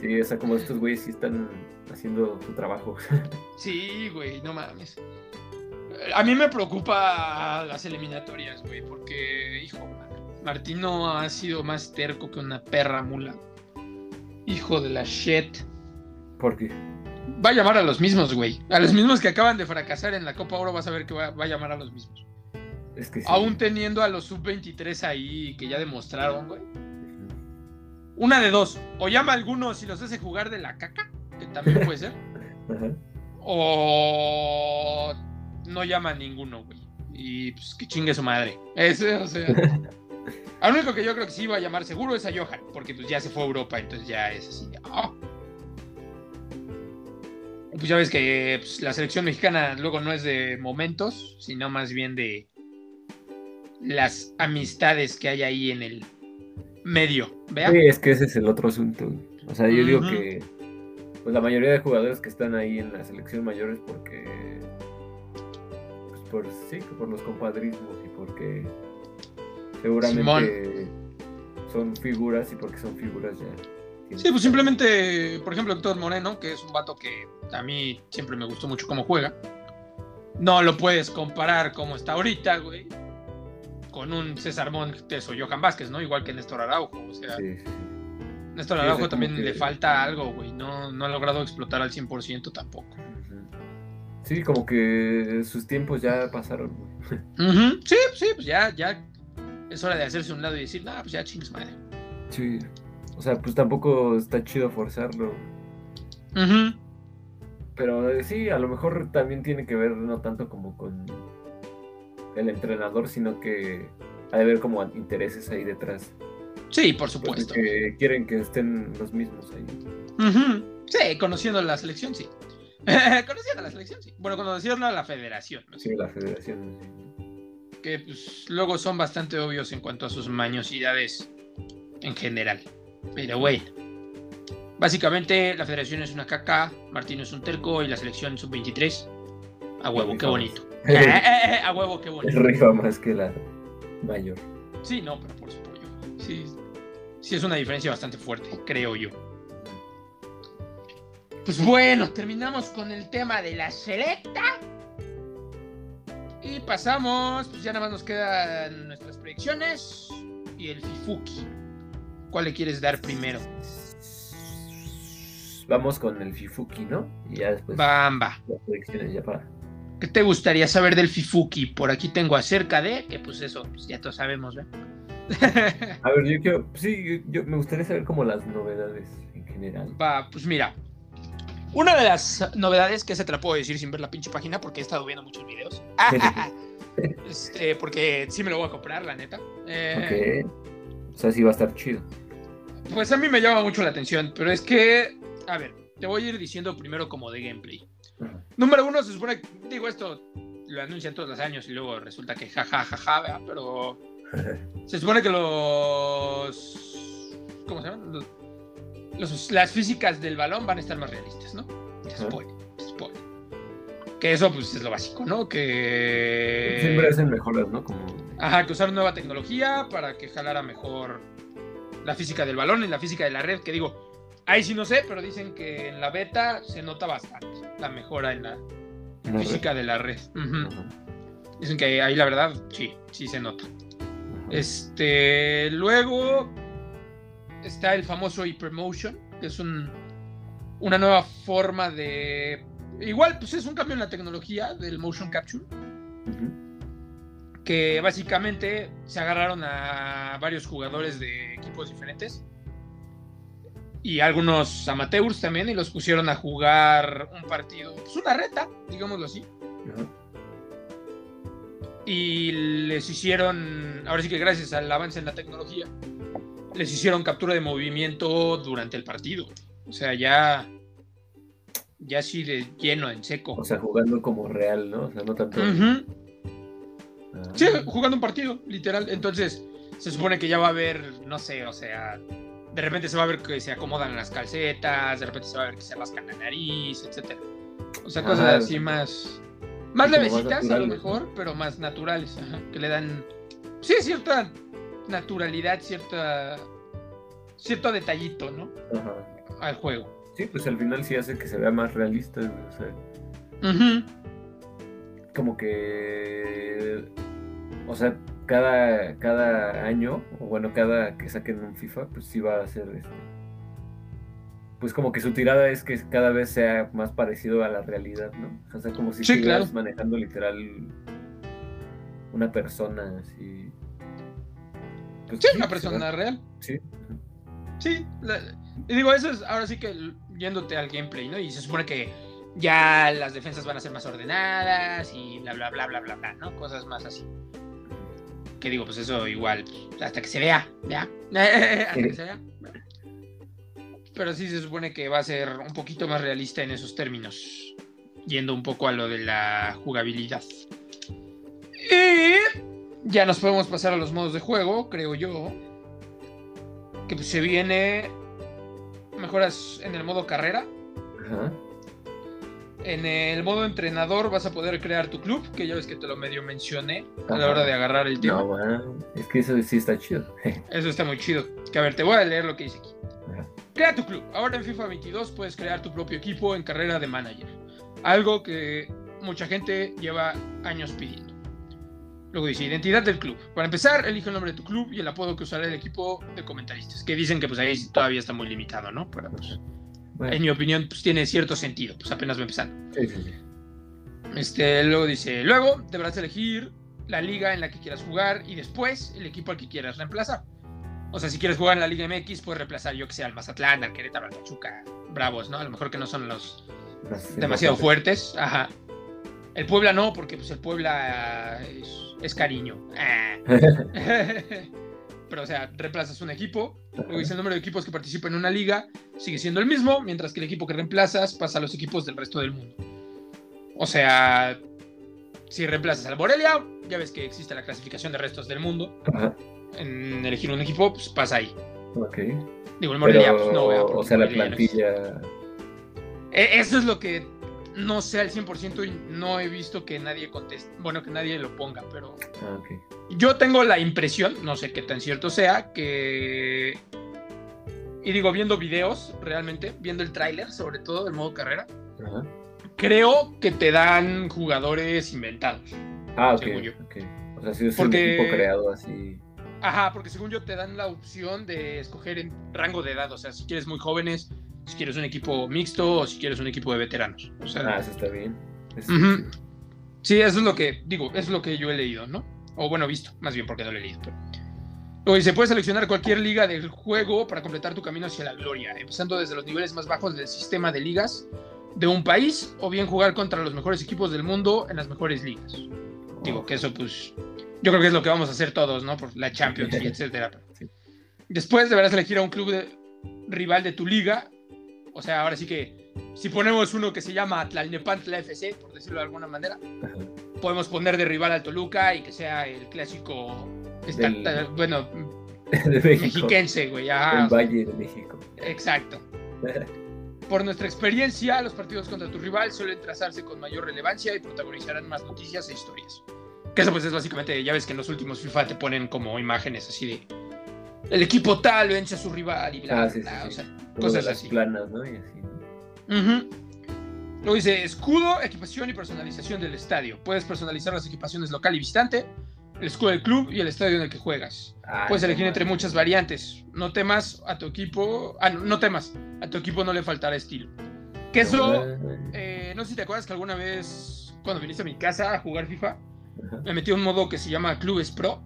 Sí, o sea, como estos güeyes sí están haciendo su trabajo. Sí, güey, no mames. A mí me preocupa las eliminatorias, güey, porque, hijo, Martino ha sido más terco que una perra mula. Hijo de la shit. ¿Por qué? Va a llamar a los mismos, güey. A los mismos que acaban de fracasar en la Copa Oro, vas a ver que va, a llamar a los mismos. Es que sí. Aún teniendo a los sub-23 ahí que ya demostraron, güey una de dos. O llama a algunos y los hace jugar de la caca, que también puede ser. O no llama a ninguno, güey. Y pues que chingue su madre. Ese, o sea. Al único que yo creo que sí iba a llamar seguro es a Johan, porque pues ya se fue a Europa, entonces ya es así. Ah. Pues ya ves que pues, la selección mexicana luego no es de momentos, sino más bien de las amistades que hay ahí en el, medio. ¿vea? Sí, es que ese es el otro asunto. O sea, yo digo que pues la mayoría de jugadores que están ahí en la selección mayor es porque por sí, por los compadrismos y porque seguramente son figuras y porque son figuras ya. Sí, pues simplemente, por ejemplo, Héctor Moreno, que es un vato que a mí siempre me gustó mucho cómo juega. No lo puedes comparar como está ahorita, güey con un César Montes o Johan Vázquez, ¿no? Igual que Néstor Araujo, o sea. Néstor Araujo también le falta algo, güey. No, no ha logrado explotar al 100% tampoco. Sí, como que sus tiempos ya pasaron. Sí, sí, pues ya, ya. es hora de hacerse un lado y decir, no, pues ya chingues madre. Sí. O sea, pues tampoco está chido forzarlo. Ujú. Pero eh, sí, a lo mejor también tiene que ver no tanto como con el entrenador, sino que hay de ver como intereses ahí detrás. Sí, por Pues, supuesto. que quieren que estén los mismos ahí. Ujú. Sí, conociendo la selección, sí. conociendo la selección, sí. Bueno, conociendo a la federación, ¿no? Sí, la federación. sí. que pues, luego son bastante obvios en cuanto a sus mañosidades en general. Pero bueno. Básicamente, la federación es una caca, Martino es un terco y la selección sub-23. A huevo, qué bonito. Eh, eh, eh, a huevo, qué Es bonito. rifa más que la mayor. Sí, no, pero por supuesto. Sí, sí es una diferencia bastante fuerte, creo yo. Pues bueno, terminamos con el tema de la selecta. Y pasamos, pues ya nada más nos quedan nuestras predicciones y el Fifuki. ¿Cuál le quieres dar primero? Vamos con el Fifuki, ¿no? Y ya después Bamba. las predicciones ya para. ¿Qué te gustaría saber del Fifuki? Por aquí tengo acerca de, que pues eso, pues ya todos sabemos, ¿verdad? A ver, yo quiero. Sí, yo, yo me gustaría saber como las novedades en general. Va, pues mira. Una de las novedades que esa te la puedo decir sin ver la pinche página porque he estado viendo muchos videos. Este, porque sí me lo voy a comprar, la neta. Eh, Ok. O sea, sí va a estar chido. Pues a mí me llama mucho la atención, pero es que, a ver, te voy a ir diciendo primero como de gameplay. Número uno, se supone, que- digo esto, lo anuncian todos los años y luego resulta que jaja, jaja, ¿verdad? pero se supone que los... ¿Cómo se llaman? Los- los- las físicas del balón van a estar más realistas, ¿no? Se supone, se supone. Que eso pues es lo básico, ¿no? Que... Siempre hacen mejoras, ¿no? Como. Ajá, que usar nueva tecnología para que jalara mejor la física del balón y la física de la red, que digo, ahí sí no sé, pero dicen que en la beta se nota bastante la mejora en la física de la red. Dicen que ahí la verdad, sí, sí se nota. Este, luego está el famoso Hypermotion, que es un, una nueva forma de... Igual, pues es un cambio en la tecnología del motion capture. Que básicamente se agarraron a varios jugadores de equipos diferentes y algunos amateurs también y los pusieron a jugar un partido, pues una reta, digámoslo así, y les hicieron, ahora sí que gracias al avance en la tecnología, les hicieron captura de movimiento durante el partido. O sea, ya, ya así de lleno, en seco. O sea, jugando como real, ¿no? O sea, no tanto. Ah. Sí, jugando un partido, literal. Entonces, se supone que ya va a haber, no sé, o sea, de repente se va a ver que se acomodan las calcetas, de repente se va a ver que se rascan la nariz, etcétera. O sea, cosas Ah, así más, más como más levecitas a lo mejor, pero más naturales, ajá, que le dan, sí, cierta naturalidad, cierta, cierto detallito, ¿no? Ajá. Al juego. Sí, pues al final sí hace que se vea más realista. O sea, como que. O sea, cada, cada año, o bueno, cada que saquen un FIFA, pues sí va a ser este. Pues como que su tirada es que cada vez sea más parecido a la realidad, ¿no? O sea, como si Sí, estuvieras claro. manejando literal una persona así. Pues Sí, una pues, persona real. Sí. Sí, la- y digo, eso es ahora sí que yéndote al gameplay, ¿no? Y se supone que ya las defensas van a ser más ordenadas y bla, bla, bla, bla, bla, bla, ¿no? Cosas más así. Que digo, pues eso igual, hasta que se vea, ¿ya? hasta que se vea. Pero sí se supone que va a ser un poquito más realista en esos términos, yendo un poco a lo de la jugabilidad. Y ya nos podemos pasar a los modos de juego, creo yo que pues, se viene mejoras en el modo carrera. Ajá. En el modo entrenador vas a poder crear tu club, que ya ves que te lo medio mencioné a la hora de agarrar el tema. No, man, es que eso sí está chido. Eso está muy chido. Que a ver, te voy a leer lo que dice aquí. Ajá. Crea tu club. Ahora en FIFA 22 puedes crear tu propio equipo en carrera de manager. Algo que mucha gente lleva años pidiendo. Luego dice, identidad del club. Para empezar, elige el nombre de tu club y el apodo que usará el equipo de comentaristas. Que dicen que pues ahí todavía está muy limitado, ¿no? Pero pues, Bueno, en mi opinión, pues tiene cierto sentido. Pues apenas va empezando. sí, sí, sí. Este, luego dice, luego deberás elegir la liga en la que quieras jugar y después el equipo al que quieras reemplazar. O sea, si quieres jugar en la Liga MX, puedes reemplazar, yo que sé, al Mazatlán, al Querétaro, al Pachuca, Bravos, ¿no? A lo mejor que no son los demasiado fuertes. Ajá. El Puebla no, porque pues el Puebla es, cariño. Ah. Pero, o sea, reemplazas un equipo, luego dice el número de equipos que participan en una liga, sigue siendo el mismo, mientras que el equipo que reemplazas pasa a los equipos del resto del mundo. O sea, si reemplazas al Morelia, ya ves que existe la clasificación de restos del mundo. En elegir un equipo, pues pasa ahí. Ok. Digo, el Morelia, pues no. O sea, la plantilla. E, eso es lo que no sé al 100% y no he visto que nadie conteste. Bueno, que nadie lo ponga, pero. Ah, Yo tengo la impresión, no sé qué tan cierto sea, que. Y digo, viendo videos, realmente, viendo el tráiler, sobre todo del modo carrera. Ajá creo que te dan jugadores inventados. Ah, ok. Según yo. O sea, si es un equipo creado así. Ajá, porque según yo te dan la opción de escoger en rango de edad. O sea, si quieres muy jóvenes, si quieres un equipo mixto o si quieres un equipo de veteranos. O sea, ah, eso está bien. Sí, eso es lo que, digo, eso es lo que yo he leído, ¿no? O bueno, visto, más bien porque no lo he leído. Pero... se puede seleccionar cualquier liga del juego para completar tu camino hacia la gloria, empezando desde los niveles más bajos del sistema de ligas de un país o bien jugar contra los mejores equipos del mundo en las mejores ligas. Digo que eso pues yo creo que es lo que vamos a hacer todos, ¿no? Por la Champions y etcétera. Después deberás elegir a un club de, rival de tu liga. O sea, ahora sí que si ponemos uno que se llama Tlalnepantla FC, por decirlo de alguna manera, podemos poner de rival al Toluca y que sea el clásico bueno, mexiquense, güey. el Valle de México. Exacto. Por nuestra experiencia, los partidos contra tu rival suelen trazarse con mayor relevancia y protagonizarán más noticias e historias. Que eso pues es básicamente, ya ves que en los últimos FIFA te ponen como imágenes así de el equipo tal vence a su rival y bla, ah, O sea, cosas así. planas, ¿no? Y así. Luego dice escudo, equipación y personalización del estadio. Puedes personalizar las equipaciones local y visitante, el escudo del club y el estadio en el que juegas. Ah, Puedes elegir entre muchas variantes. No temas a tu equipo. Ah, no, temas. A tu equipo no le faltará estilo. Que eso. Eh, no sé si te acuerdas que alguna vez, cuando viniste a mi casa a jugar FIFA, me metí un modo que se llama Clubes Pro.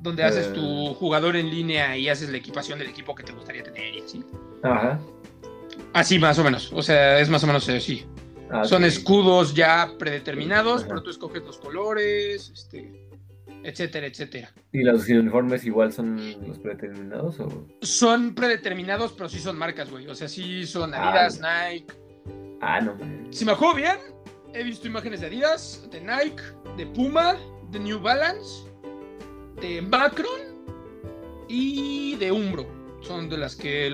Donde haces tu eh. jugador en línea y haces la equipación del equipo que te gustaría tener y así. Ajá. Así más o menos. O sea, es más o menos así. Ah, Son escudos ya predeterminados, pero tú escoges los colores, este, etcétera, etcétera. ¿Y los uniformes igual son los predeterminados o? Son predeterminados, pero sí son marcas, güey. O sea, sí son ah, Adidas, Nike. Ah, no. Si me acuerdo bien, he visto imágenes de Adidas, de Nike, de Puma, de New Balance, de Macron y de Umbro. Son de las que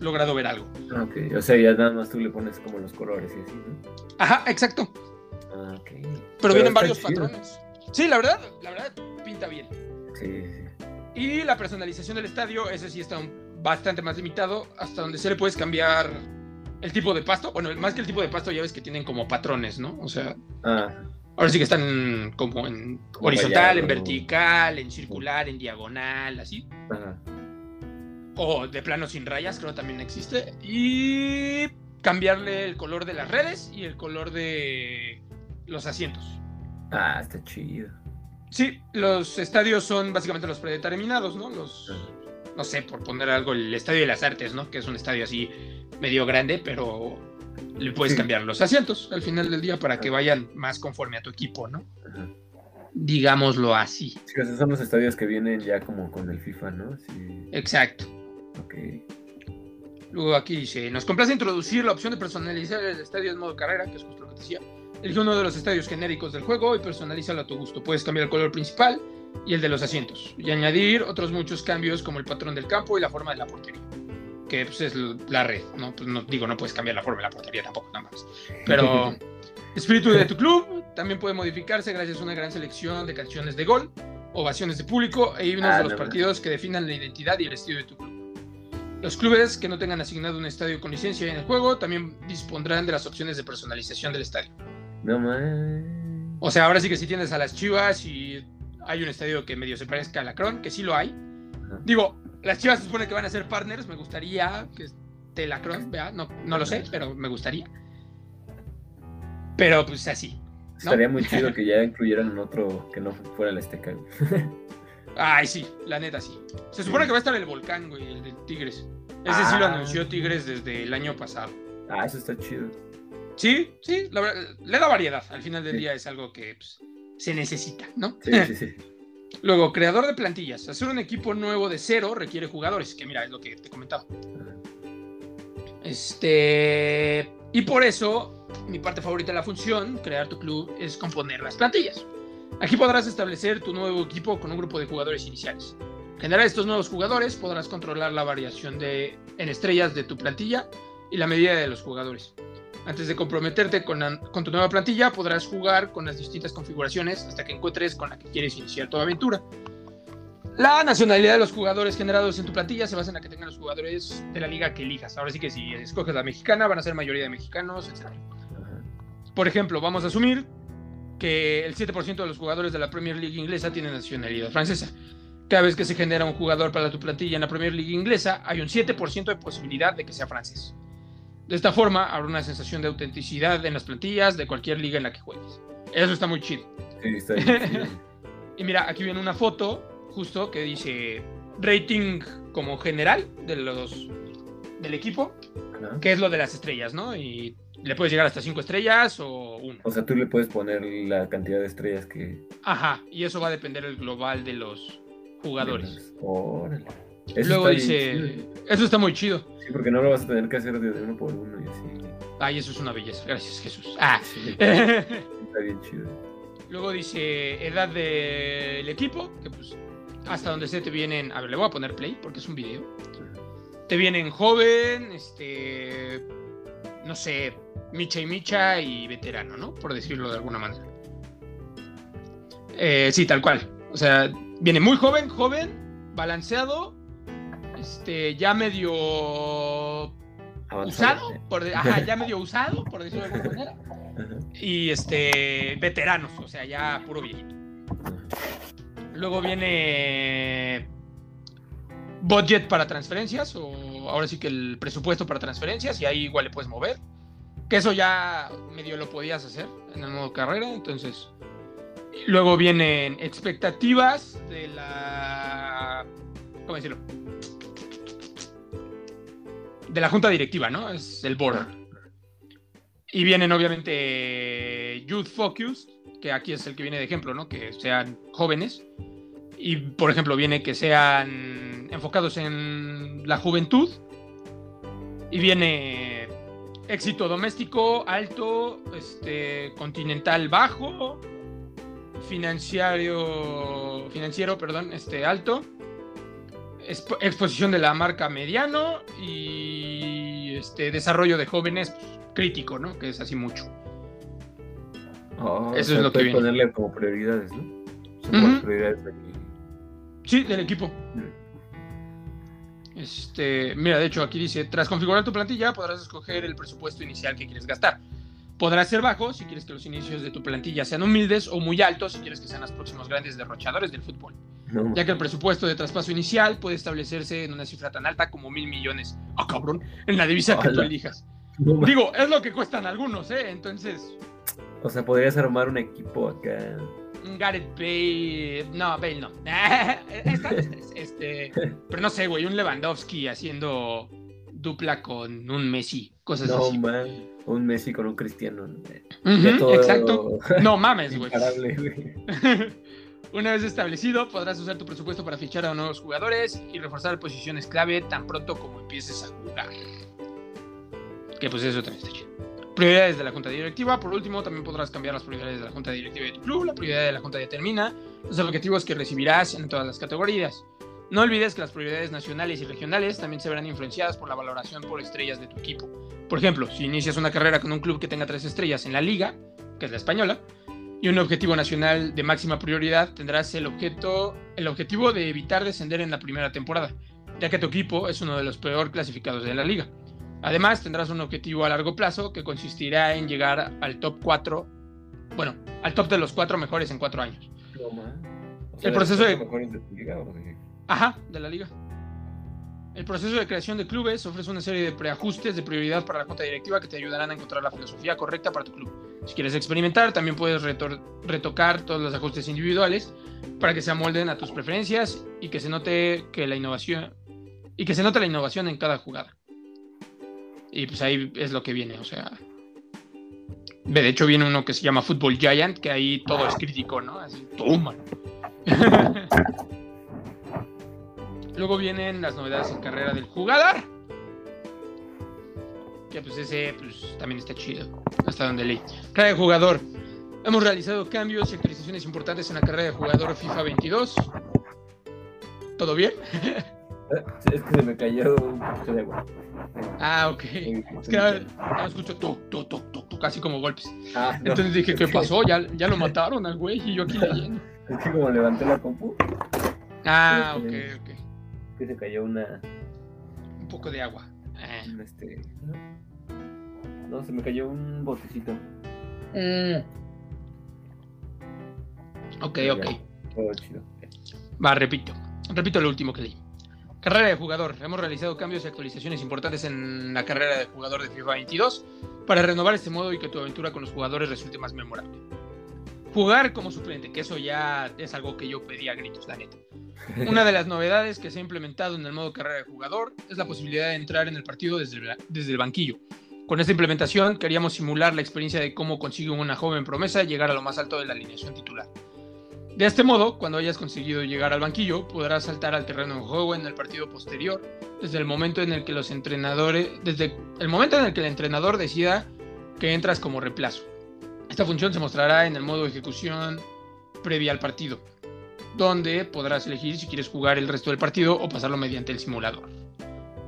logrado ver algo. Ah, ok, o sea, ya nada más tú le pones como los colores y así, ¿no? Ajá, exacto. Ah, ok. Pero, vienen varios patrones. Sí, la verdad, la verdad, pinta bien. Sí, sí. Y la personalización del estadio, ese sí está bastante más limitado, hasta donde se le puedes cambiar el tipo de pasto. Bueno, más que el tipo de pasto, ya ves que tienen como patrones, ¿no? O sea. Ah. Ahora sí que están como en horizontal, en vertical, en circular, en diagonal, así. Ajá o de plano sin rayas, creo que también existe. Y cambiarle el color de las redes y el color de los asientos. Ah, está chido. Sí, los estadios son básicamente los predeterminados, ¿no? Los, no sé, por poner algo, el Estadio de las Artes, ¿no? Que es un estadio así medio grande, pero le puedes cambiar los asientos al final del día para que vayan más conforme a tu equipo, ¿no? Digámoslo así. Sí, esos son los estadios que vienen ya como con el FIFA, ¿no? Sí. Exacto. Luego aquí dice, nos complace introducir la opción de personalizar el estadio en modo carrera, que es justo lo que decía. Elige uno de los estadios genéricos del juego y personalízalo a tu gusto. Puedes cambiar el color principal y el de los asientos. Y añadir otros muchos cambios como el patrón del campo y la forma de la portería. Que pues, es la red, ¿no? Pues, no digo, no puedes cambiar la forma de la portería tampoco, nada más. Pero espíritu de tu club también puede modificarse gracias a una gran selección de canciones de gol, ovaciones de público e himnos ah, de los partidos que definan la identidad y el estilo de tu club. Los clubes que no tengan asignado un estadio con licencia en el juego también dispondrán de las opciones de personalización del estadio. No más. O sea, ahora sí que si tienes a las Chivas y hay un estadio que medio se parezca a la Cron, que sí lo hay. Digo, las Chivas se supone que van a ser partners, me gustaría que esté la Cron, no, no lo sé, pero me gustaría. Pero pues así. Estaría muy chido que ya incluyeran otro que no fuera el Azteca. Ay, sí, la neta sí. Se supone que va a estar el volcán, güey, el de Tigres. Ese sí lo Ah. anunció Tigres desde el año pasado. Ah, eso está chido. Sí, sí, la verdad, le da variedad. Al final del Sí. día es algo que pues, se necesita, ¿no? Sí, sí, sí. Luego, creador de plantillas. Hacer un equipo nuevo de cero requiere jugadores, que mira, es lo que te comentaba. Este. Y por eso, mi parte favorita de la función, crear tu club, es componer las plantillas. Aquí podrás establecer tu nuevo equipo con un grupo de jugadores iniciales. Generar estos nuevos jugadores, podrás controlar la variación de, en estrellas de tu plantilla y la medida de los jugadores. Antes de comprometerte con, tu nueva plantilla, podrás jugar con las distintas configuraciones hasta que encuentres con la que quieres iniciar tu aventura. La nacionalidad de los jugadores generados en tu plantilla se basa en la que tengan los jugadores de la liga que elijas. Ahora sí que si escoges la mexicana, van a ser mayoría de mexicanos, etc. Por ejemplo, vamos a asumir que el 7% de los jugadores de la Premier League inglesa tienen nacionalidad francesa. Cada vez que se genera un jugador para tu plantilla en la Premier League inglesa, hay un 7% de posibilidad de que sea francés. De esta forma, habrá una sensación de autenticidad en las plantillas de cualquier liga en la que juegues. Eso está muy chido. Sí, está bien. Y mira, aquí viene una foto justo que dice rating como general de los del equipo, Ajá. que es lo de las estrellas, ¿no? Y le puedes llegar hasta 5 estrellas o 1. O sea, tú le puedes poner la cantidad de estrellas que. Ajá, y eso va a depender del global de los jugadores. Órale. Eso Luego dice, chido. eso está muy chido. Sí, porque no lo vas a tener que hacer de uno por uno y así. Ay, eso es una belleza. Gracias, Jesús. Ah. Sí, está bien chido. Luego dice edad del equipo, que pues hasta donde se te vienen, a ver, le voy a poner play porque es un video. Te vienen joven, este, no sé, micha y micha y veterano, ¿no? Por decirlo de alguna manera. Eh, sí, tal cual. O sea, viene muy joven, joven, balanceado, este, ya medio Avanzado. usado, por ajá, ya medio usado, por decirlo de alguna manera. Y este, veteranos, o sea, ya puro viejito. Luego viene budget para transferencias, o ahora sí que el presupuesto para transferencias, y ahí igual le puedes mover. Que eso ya medio lo podías hacer en el modo carrera, entonces. Luego vienen expectativas de la. ¿Cómo decirlo? De la junta directiva, ¿no? Es el board. Y vienen obviamente Youth Focus, que aquí es el que viene de ejemplo, ¿no? Que sean jóvenes. Y por ejemplo, viene que sean enfocados en la juventud. Y viene éxito doméstico alto, este, continental bajo, financiero, financiero, perdón, este, alto, expo- exposición de la marca mediano y este, desarrollo de jóvenes pues, crítico, ¿no? Que es así mucho. Oh, o Eso sea, es lo que viene. ponerle como prioridades, ¿no? Como prioridades de aquí. Sí, del equipo. Este, mira, de hecho aquí dice, tras configurar tu plantilla podrás escoger el presupuesto inicial que quieres gastar. Podrá ser bajo si quieres que los inicios de tu plantilla sean humildes o muy altos si quieres que sean los próximos grandes derrochadores del fútbol. No, Ya que el presupuesto de traspaso inicial puede establecerse en una cifra tan alta como mil millones. ¡Ah, cabrón! En la divisa que tú elijas. no Digo, es lo que cuestan algunos, ¿eh? Entonces, O sea, podrías armar un equipo acá. un Gareth Bale. No, Bale no. Están los tres, Este, pero no sé, güey, un Lewandowski haciendo dupla con un Messi, cosas No, así. man. Un Messi con un cristiano. Exacto. No mames, güey. Una vez establecido, podrás usar tu presupuesto para fichar a nuevos jugadores y reforzar posiciones clave tan pronto como empieces a jugar. Que pues eso también está chido. Prioridades de la junta directiva. Por último, también podrás cambiar las prioridades de la junta directiva de tu club. La prioridad de la junta determina los objetivos que recibirás en todas las categorías. No olvides que las prioridades nacionales y regionales también se verán influenciadas por la valoración por estrellas de tu equipo. Por ejemplo, si inicias una carrera con un club que tenga tres estrellas en la liga, que es la española, y un objetivo nacional de máxima prioridad, tendrás el, objeto, el objetivo de evitar descender en la primera temporada, ya que tu equipo es uno de los peor clasificados de la liga. Además, tendrás un objetivo a largo plazo que consistirá en llegar al top 4, bueno, al top de los cuatro mejores en cuatro años. No, El proceso de- Ajá, de la liga. El proceso de creación de clubes ofrece una serie de preajustes de prioridad para la junta directiva que te ayudarán a encontrar la filosofía correcta para tu club. Si quieres experimentar, también puedes retocar todos los ajustes individuales para que se amolden a tus preferencias y que se note que la innovación y que se note la innovación en cada jugada. Y pues ahí es lo que viene, o sea, de hecho viene uno que se llama Football Giant, que ahí todo es crítico, ¿no? Así, toma. Luego vienen las novedades en carrera del jugador. Que pues ese pues, también está chido. Hasta donde leí. Carrera de jugador. Hemos realizado cambios y actualizaciones importantes en la carrera de jugador FIFA 22. ¿Todo bien? es que se me cayó un de agua. Ah, ok. Es que no escucho tú, tú, tú, tú, casi como golpes. Ah, Entonces dije, ¿qué pasó? ¿Ya, ya lo mataron al güey y yo aquí leyendo. Es que como levanté la compu. Ah, ok, ok. Que se cayó una. Un poco de agua. Eh. Este. No, se me cayó un botecito. Mm. Ok, ok. Va, repito. Repito lo último que leí. Carrera de jugador. Hemos realizado cambios y actualizaciones importantes en la carrera de jugador de FIFA 22 para renovar este modo y que tu aventura con los jugadores resulte más memorable. Jugar como suplente, que eso ya es algo que yo pedí a gritos, la neta. Una de las novedades que se ha implementado en el modo carrera de jugador es la posibilidad de entrar en el partido desde el, desde el banquillo. Con esta implementación queríamos simular la experiencia de cómo consigue una joven promesa llegar a lo más alto de la alineación titular. De este modo, cuando hayas conseguido llegar al banquillo, podrás saltar al terreno de juego en el partido posterior, desde el momento en el que los entrenadores, desde el momento en el que el entrenador decida que entras como reemplazo. Esta función se mostrará en el modo de ejecución previa al partido, donde podrás elegir si quieres jugar el resto del partido o pasarlo mediante el simulador.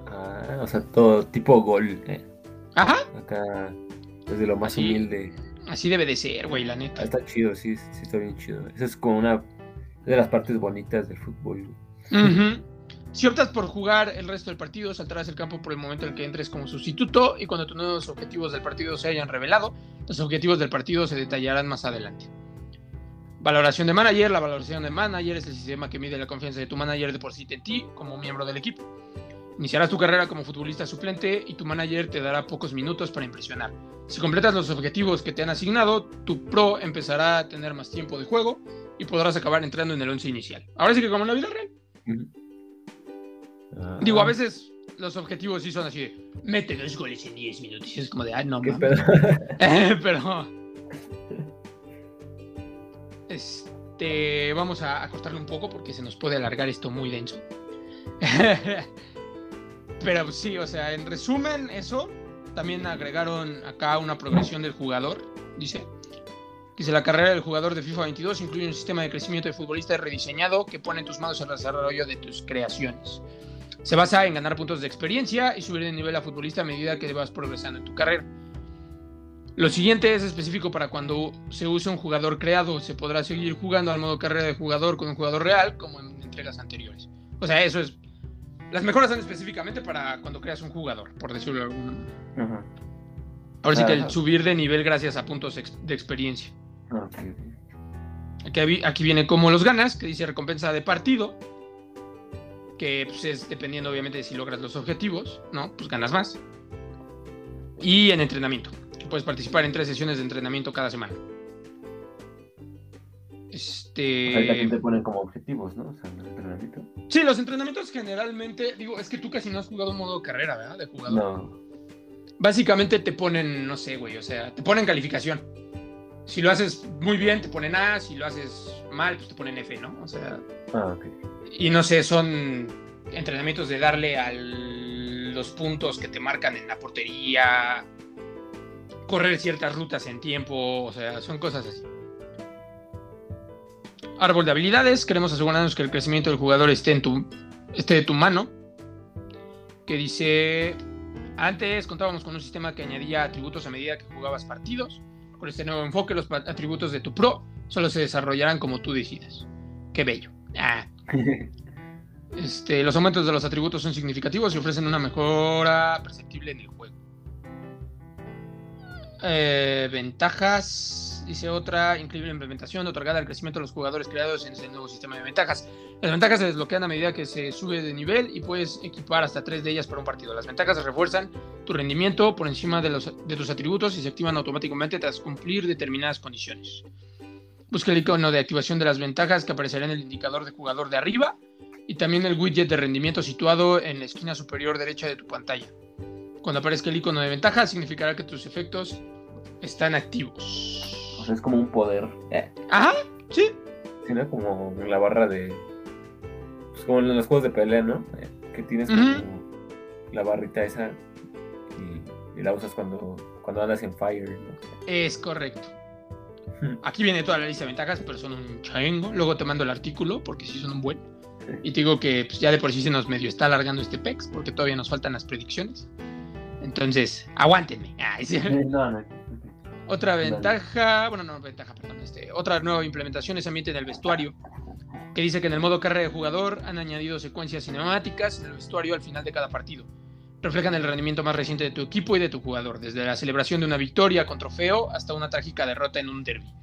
Ah, o sea, todo tipo gol. ¿eh? Ajá. Acá, desde lo más humilde. Así debe de ser, güey, la neta. Ah, está chido, sí, sí, está bien chido. Esa es como una de las partes bonitas del fútbol. Si optas por jugar el resto del partido, saltarás el campo por el momento en que entres como sustituto y cuando tus nuevos objetivos del partido se hayan revelado, los objetivos del partido se detallarán más adelante. Valoración de manager. La valoración de manager es el sistema que mide la confianza de tu manager de por sí en ti como miembro del equipo. Iniciarás tu carrera como futbolista suplente y tu manager te dará pocos minutos para impresionar. Si completas los objetivos que te han asignado, tu pro empezará a tener más tiempo de juego y podrás acabar entrando en el once inicial. Ahora sí que como en la vida real. Ah. Digo, a veces los objetivos sí son así de mete dos goles en 10 minutos. Y es como de, ah, no mames. Pero. Este. Vamos a, a cortarle un poco porque se nos puede alargar esto muy denso. Pero sí, o sea, en resumen, eso. También agregaron acá una progresión del jugador, dice. Dice, la carrera del jugador de FIFA 22 incluye un sistema de crecimiento de futbolista rediseñado que pone en tus manos el desarrollo de tus creaciones. Se basa en ganar puntos de experiencia y subir de nivel a futbolista a medida que vas progresando en tu carrera. Lo siguiente es específico para cuando se use un jugador creado. Se podrá seguir jugando al modo carrera de jugador con un jugador real como en entregas anteriores. O sea, eso es las mejoras son específicamente para cuando creas un jugador, por decirlo de alguna manera. Ahora sí que el subir de nivel gracias a puntos de experiencia. Aquí, aquí, viene como los ganas, que dice recompensa de partido, que pues, es dependiendo obviamente de si logras los objetivos, ¿no? Pues ganas más. Y en entrenamiento, que puedes participar en tres sesiones de entrenamiento cada semana. Este. te ponen como objetivos, ¿no? O sea, el entrenamiento. Sí, los entrenamientos generalmente, digo, es que tú casi no has jugado modo carrera, ¿verdad? De jugador. No. Básicamente te ponen, no sé, güey, o sea, te ponen calificación. Si lo haces muy bien, te ponen A, si lo haces mal, pues te ponen F, ¿no? O sea. Ah, ok. Y no sé, son entrenamientos de darle a los puntos que te marcan en la portería, correr ciertas rutas en tiempo, o sea, son cosas así. Árbol de habilidades. Queremos asegurarnos que el crecimiento del jugador esté, en tu, esté de tu mano. Que dice... Antes contábamos con un sistema que añadía atributos a medida que jugabas partidos. Con este nuevo enfoque, los atributos de tu pro solo se desarrollarán como tú decidas. Qué bello. Ah. Este, los aumentos de los atributos son significativos y ofrecen una mejora perceptible en el juego. Eh, ventajas dice otra increíble implementación otorgada al crecimiento de los jugadores creados en ese nuevo sistema de ventajas. Las ventajas se desbloquean a medida que se sube de nivel y puedes equipar hasta tres de ellas para un partido. Las ventajas refuerzan tu rendimiento por encima de, de tus atributos y se activan automáticamente tras cumplir determinadas condiciones. Busca el icono de activación de las ventajas que aparecerá en el indicador de jugador de arriba y también el widget de rendimiento situado en la esquina superior derecha de tu pantalla. Cuando aparezca el icono de ventaja, significará que tus efectos están activos. O sea, es como un poder. Eh. Ajá, sí. ¿no? Como la barra de. Pues como en los juegos de pelea, ¿no? Eh, que tienes como la barrita esa y, y la usas cuando, cuando andas en fire. ¿no? Es correcto. Aquí viene toda la lista de ventajas, pero son un chingo. Luego te mando el artículo porque sí son un buen. Y te digo que pues, ya de por sí se nos medio está alargando este PEX porque todavía nos faltan las predicciones. Entonces, aguántenme. Ay, sí. No, no. Otra ventaja, bueno, no ventaja, perdón, este, otra nueva implementación es ambiente en el vestuario, que dice que en el modo carrera de jugador han añadido secuencias cinemáticas en el vestuario al final de cada partido. Reflejan el rendimiento más reciente de tu equipo y de tu jugador, desde la celebración de una victoria con trofeo hasta una trágica derrota en un derby.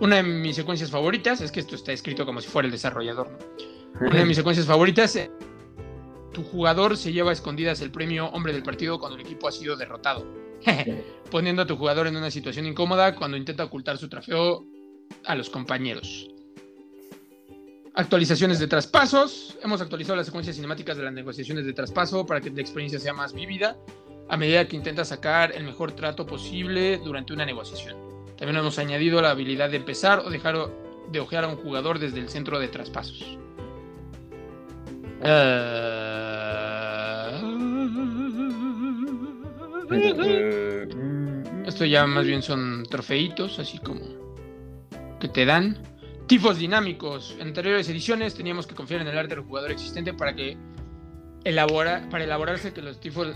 Una de mis secuencias favoritas, es que esto está escrito como si fuera el desarrollador, ¿no? Una de mis secuencias favoritas, eh, tu jugador se lleva a escondidas el premio hombre del partido cuando el equipo ha sido derrotado. Poniendo a tu jugador en una situación incómoda cuando intenta ocultar su trofeo a los compañeros. Actualizaciones de traspasos. Hemos actualizado las secuencias cinemáticas de las negociaciones de traspaso para que la experiencia sea más vívida a medida que intentas sacar el mejor trato posible durante una negociación. También hemos añadido la habilidad de empezar o dejar de ojear a un jugador desde el centro de traspasos. Mm, Esto ya más bien son trofeitos, así como que te dan. Tifos dinámicos. En anteriores ediciones teníamos que confiar en el arte del jugador existente para que elabora, para elaborarse que los tifos,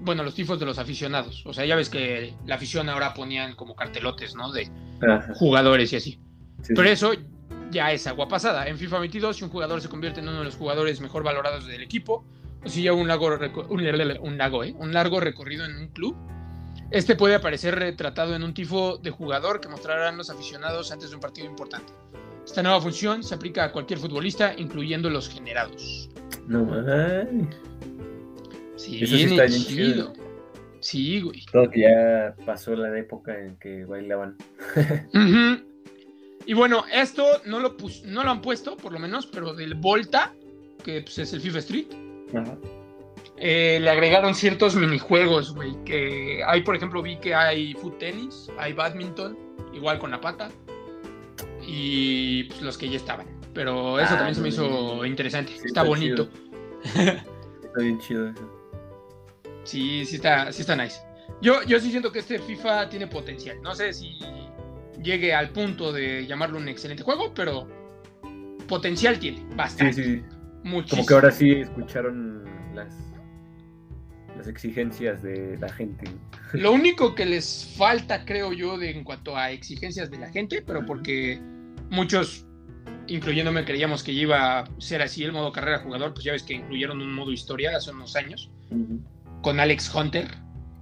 bueno, los tifos de los aficionados. O sea, ya ves que la afición ahora ponían como cartelotes, ¿no? De ajá, jugadores y así. sí, Pero sí. eso ya es agua pasada. En FIFA 22, si un jugador se convierte en uno de los jugadores mejor valorados del equipo, o si lleva un largo, un, un largo, ¿eh? un largo recorrido en un club, este puede aparecer retratado en un tifo de jugador que mostrarán los aficionados antes de un partido importante. Esta nueva función se aplica a cualquier futbolista, incluyendo los generados. No man. Sí, Eso sí está bien chido. chido. Sí, güey. Todo que ya pasó la época en que bailaban. Y bueno, esto no lo, no lo han puesto, por lo menos, pero del Volta, que pues, es el FIFA Street, Ajá. Eh, le agregaron ciertos minijuegos, güey. Que hay, por ejemplo, vi que hay foot tenis, hay badminton, igual con la pata, y pues, los que ya estaban. Pero eso Ah, también se me hizo interesante. sí, está, está bonito. Está bien chido eso. Sí, sí está, sí está nice. Yo, yo sí siento que este FIFA tiene potencial. No sé si llegue al punto de llamarlo un excelente juego, pero potencial tiene, Sí, bastante. sí. Muchísimo. Como que ahora sí escucharon las, las exigencias de la gente. Lo único que les falta, creo yo, de, en cuanto a exigencias de la gente, pero porque muchos, incluyéndome, creíamos que iba a ser así el modo carrera jugador, pues ya ves que incluyeron un modo historia hace unos años con Alex Hunter.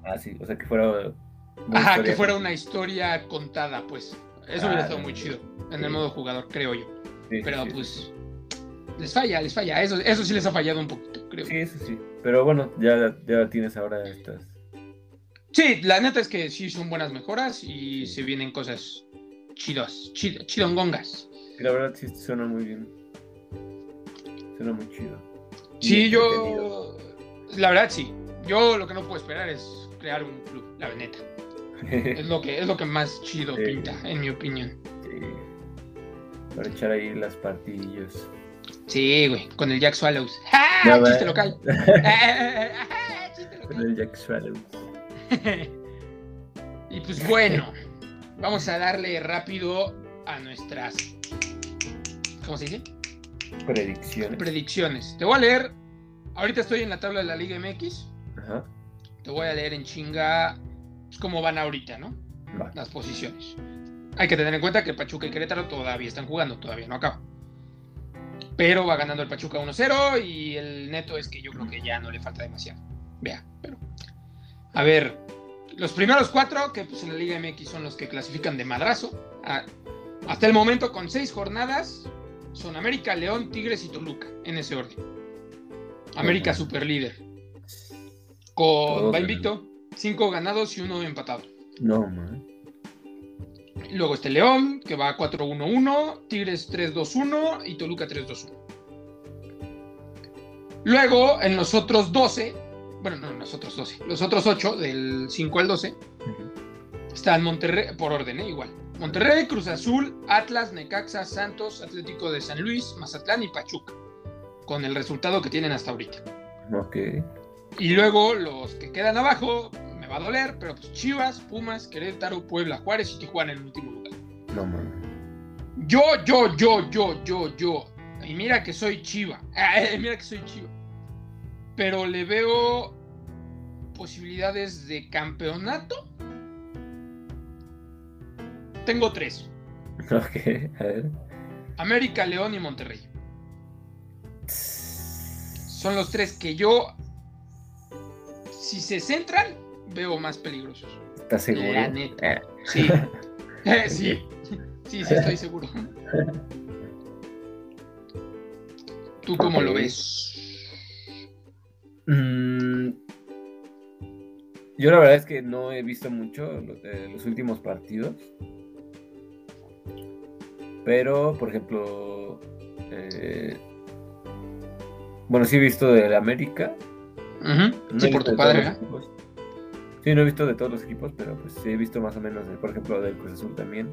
Ah, sí, o sea que fuera. Ajá, que fuera una historia contada, pues. Eso hubiera Ah, estado muy chido en el modo jugador, creo yo. Sí, Pero sí. pues les falla, les falla. Eso, eso sí les ha fallado un poquito, creo. Sí, eso sí. Pero bueno, ya, ya tienes ahora estas. Sí, la neta es que sí son buenas mejoras y se vienen cosas chidas, chid- chidongongas. La verdad sí suena muy bien. Suena muy chido. Sí, yo. La verdad, sí. Yo lo que no puedo esperar es crear un club, la neta. Es lo que, es lo que más chido Sí. pinta, en mi opinión. Sí. Para echar ahí las partidillas. Sí, güey, con el Jack Swallows. ¡Ah! Chiste local. ¡Ah! Chiste Con local. el Jack Swallow. y pues bueno, vamos a darle rápido a nuestras. ¿Cómo se dice? Predicciones. Predicciones. Te voy a leer. Ahorita estoy en la tabla de la Liga MX. Ajá. Te voy a leer en chinga pues, cómo van ahorita, ¿no? Va. Las posiciones. Hay que tener en cuenta que Pachuca y Querétaro todavía están jugando, todavía no acaba. Pero va ganando el Pachuca 1-0 y el neto es que yo creo que ya no le falta demasiado. Vea, pero. A ver, los primeros cuatro, que pues en la Liga MX son los que clasifican de madrazo. Hasta el momento, con seis jornadas, son América, León, Tigres y Toluca, en ese orden. América super líder. Con, va invicto, cinco ganados y uno empatado. No, man. Luego este León, que va 4-1-1, Tigres 3-2-1 y Toluca 3-2-1. Luego, en los otros 12, bueno, no, en los otros 12, los otros 8, del 5 al 12, están Monterrey, por orden, ¿eh? igual. Monterrey, Cruz Azul, Atlas, Necaxa, Santos, Atlético de San Luis, Mazatlán y Pachuca. Con el resultado que tienen hasta ahorita. Ok. Y luego los que quedan abajo, va a doler, pero pues Chivas, Pumas, Querétaro, Puebla, Juárez y Tijuana en el último lugar. No. Yo, yo, yo, yo, yo, yo. Y mira que soy chiva. Eh, mira que soy chiva. Pero le veo posibilidades de campeonato. Tengo tres. Ok, a ver. América, León y Monterrey. Son los tres que yo, si se centran, veo más peligrosos. ¿Estás seguro? La neta. Eh, Sí. Eh, sí. Sí, sí, estoy seguro. ¿Tú cómo lo ves? mm, yo la verdad es que no he visto mucho los, los últimos partidos. Pero, por ejemplo, eh, bueno, sí he visto del América. No Sí, por tu padre, ¿eh? Sí, no he visto de todos los equipos, pero pues sí he visto más o menos, por ejemplo, del Cruz Azul también.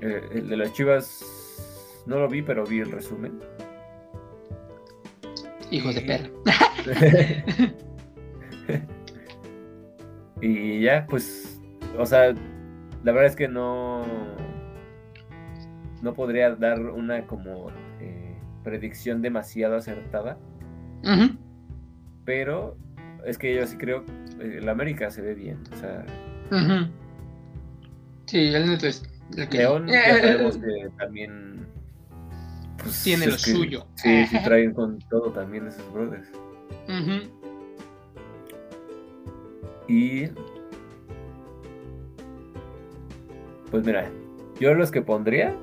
Eh, el de las Chivas no lo vi, pero vi el resumen. Hijos de perra. y ya, pues, o sea, la verdad es que no, no podría dar una como eh, predicción demasiado acertada, pero es que yo sí creo, eh, el América se ve bien, o sea. Sí, el neto es el que León ya sabemos que también pues, Tiene lo que- suyo. Sí, sí traen con todo también esos brothers. Y pues mira, yo los que pondría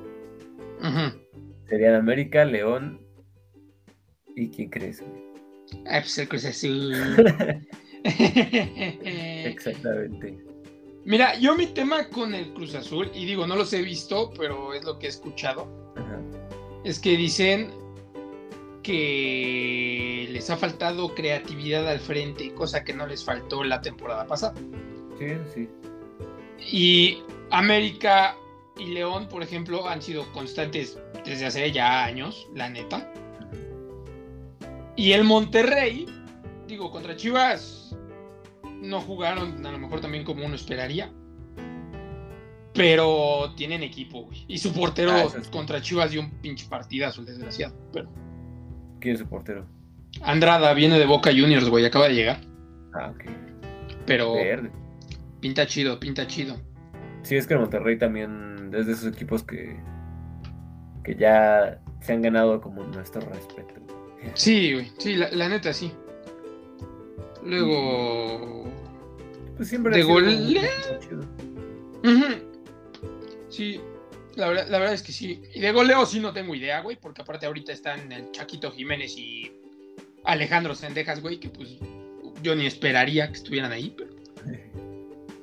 Ujú. serían América, León y ¿quién crees? güey? Ah, pues el Cruz Azul. Exactamente. Mira, yo mi tema con el Cruz Azul, y digo, no los he visto, pero es lo que he escuchado, Ajá. es que dicen que les ha faltado creatividad al frente, cosa que no les faltó la temporada pasada. Sí, sí. Y América y León, por ejemplo, han sido constantes desde hace ya años, la neta. Y el Monterrey, digo, contra Chivas no jugaron a lo mejor también como uno esperaría. Pero tienen equipo, güey. Y su portero Ah, contra Chivas dio un pinche partidazo, el desgraciado. Pero ¿Quién es su portero? Andrada viene de Boca Juniors, güey, acaba de llegar. Ah, ok. Pero Verde. pinta chido, pinta chido. Sí, es que el Monterrey también es de esos equipos que, que ya se han ganado como nuestro respeto. Sí, güey, sí, la, la neta sí. Luego. Pues siempre De ha sido gol- un equipo chido. Ujú. Sí, la verdad, la verdad es que sí. Y de goleo sí no tengo idea, güey, porque aparte ahorita están el Chaquito Jiménez y Alejandro Sendejas, güey, que pues yo ni esperaría que estuvieran ahí, pero.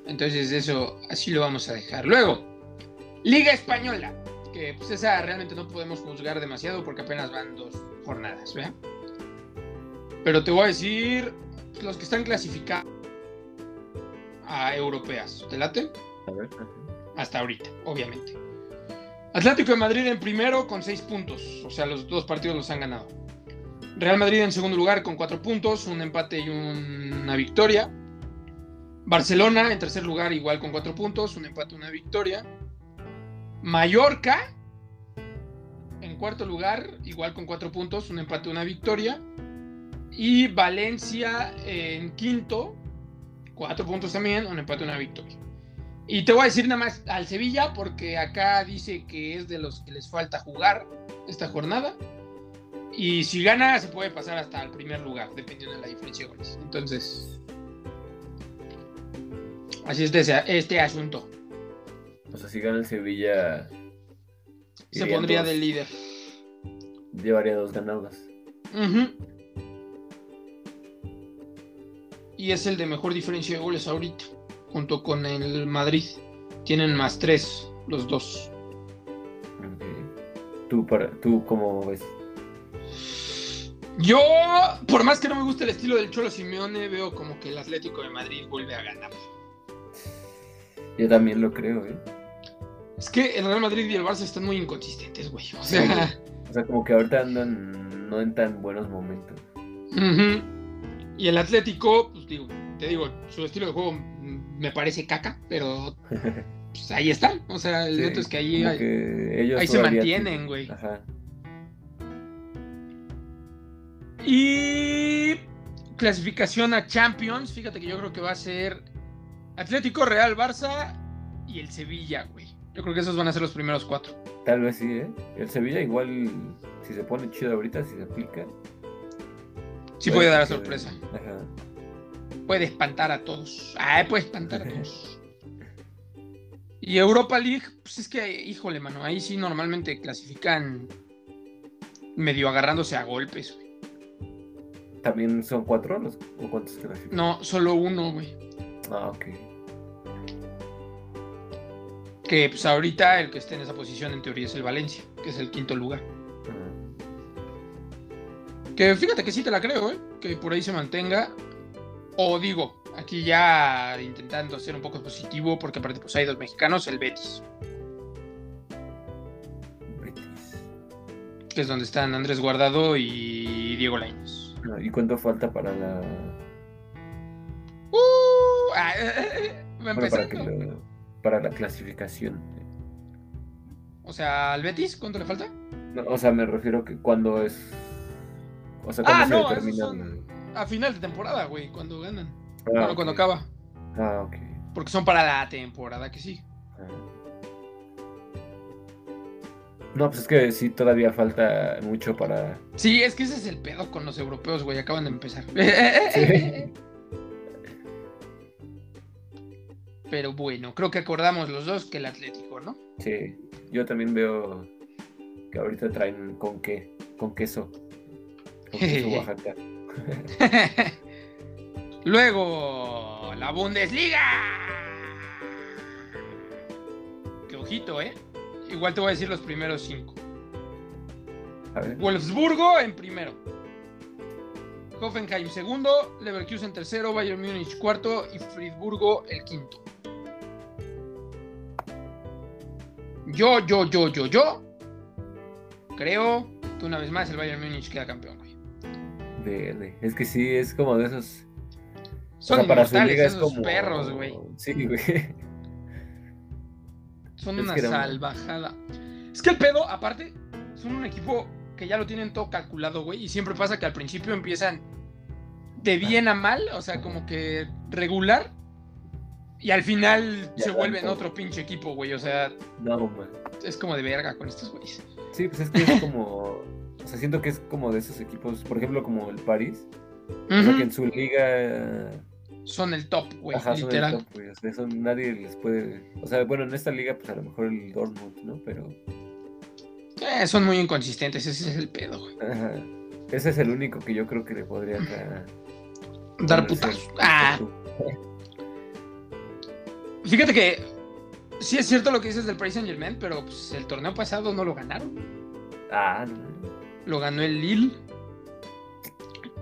Entonces eso así lo vamos a dejar. Luego, Liga Española, que pues esa realmente no podemos juzgar demasiado porque apenas van dos jornadas, ¿verdad? Pero te voy a decir los que están clasificados a europeas. ¿Te late? A ver, ajá. Hasta ahorita, obviamente. Atlético de Madrid en primero con seis puntos, o sea, los dos partidos los han ganado. Real Madrid en segundo lugar con cuatro puntos, un empate y una victoria. Barcelona en tercer lugar igual con cuatro puntos, un empate y una victoria. Mallorca cuarto lugar igual con cuatro puntos, un empate una victoria. Y Valencia en quinto, cuatro puntos también, un empate una victoria. Y te voy a decir nada más al Sevilla, porque acá dice que es de los que les falta jugar esta jornada. Y si gana, se puede pasar hasta el primer lugar, dependiendo de la diferencia de goles. Entonces, Así es este, este asunto. O sea, si gana el Sevilla. Se pondría de líder. Llevaría dos ganados. Y es el de mejor diferencia de goles ahorita. Junto con el Madrid. Tienen más tres los dos. ¿Tú, para, ¿Tú cómo ves? Yo, por más que no me guste el estilo del Cholo Simeone, veo como que el Atlético de Madrid vuelve a ganar. Yo también lo creo, ¿eh? Es que el Real Madrid y el Barça están muy inconsistentes, güey. O sea, o sea como que ahorita andan no en tan buenos momentos. Y el Atlético, pues digo, te digo, su estilo de juego me parece caca, pero pues ahí están. O sea, el neto es que ahí, ahí se mantienen, güey. Ajá. Y clasificación a Champions, fíjate que yo creo que va a ser Atlético, Real, Barça y el Sevilla, güey. Yo creo que esos van a ser los primeros cuatro. Tal vez sí, ¿eh? El Sevilla igual, si se pone chido ahorita, si se aplica. Sí puede, dar sorpresa. Ajá. Puede espantar a todos. Ah, puede espantar a todos. Y Europa League, pues es que, híjole, mano, ahí sí normalmente clasifican medio agarrándose a golpes, güey. ¿También son cuatro los, o cuántos clasifican? No, solo uno, güey. Ah, ok. Que pues ahorita el que esté en esa posición en teoría es el Valencia, que es el quinto lugar. Que fíjate que sí te la creo, ¿eh? Que por ahí se mantenga. O digo, aquí ya intentando ser un poco positivo, porque aparte pues hay dos mexicanos, el Betis. Betis. Que es donde están Andrés Guardado y Diego Lainez. ¿Y cuánto falta para la Ah, para, la clasificación. O sea, ¿al Betis cuánto le falta? o sea, me refiero que cuando es. O sea, cuando ah, se no, a final de temporada, güey, cuando ganan. Ah, bueno, cuando acaba. Ah, ok. Porque son para la temporada que sí. Ah. No, pues es que sí, todavía falta mucho para. Sí, es que ese es el pedo con los europeos, güey. Acaban de empezar. Pero bueno, creo que acordamos los dos que el Atlético, ¿no? Sí, yo también veo que ahorita traen con qué, con queso. Con queso Oaxaca. Luego, la Bundesliga. Qué ojito, ¿eh? Igual te voy a decir los primeros cinco. Wolfsburgo en primero. Hoffenheim segundo, Leverkusen tercero, Bayern Múnich cuarto y Friburgo el quinto. Yo, yo, yo, yo, yo. Creo que una vez más el Bayern Múnich queda campeón, güey. Verde. Es que sí, es como de esos. Son para su liga esos como... perros, güey. Sí, güey. Son una salvajada. Es que el pedo, aparte, son un equipo que ya lo tienen todo calculado, güey. Y siempre pasa que al principio empiezan de bien a mal, o sea, como que regular. Y al final se vuelven otro pinche equipo, güey. O sea. No, Es como de verga con estos güeyes. Sí, pues es que es como. o sea, siento que es como de esos equipos, por ejemplo, como el París. O sea, que en su liga. Son el top, güey. literal. Son el top, güey. O sea, eso nadie les puede. O sea, bueno, en esta liga, pues a lo mejor el Dortmund, ¿no? Pero. Eh, son muy inconsistentes, ese es el pedo, güey. Ajá. Ese es el único que yo creo que le podría dar putas. Ah. Fíjate que sí es cierto lo que dices del Paris Saint Germain, pero pues, el torneo pasado no lo ganaron. Ah, Lo ganó el Lille.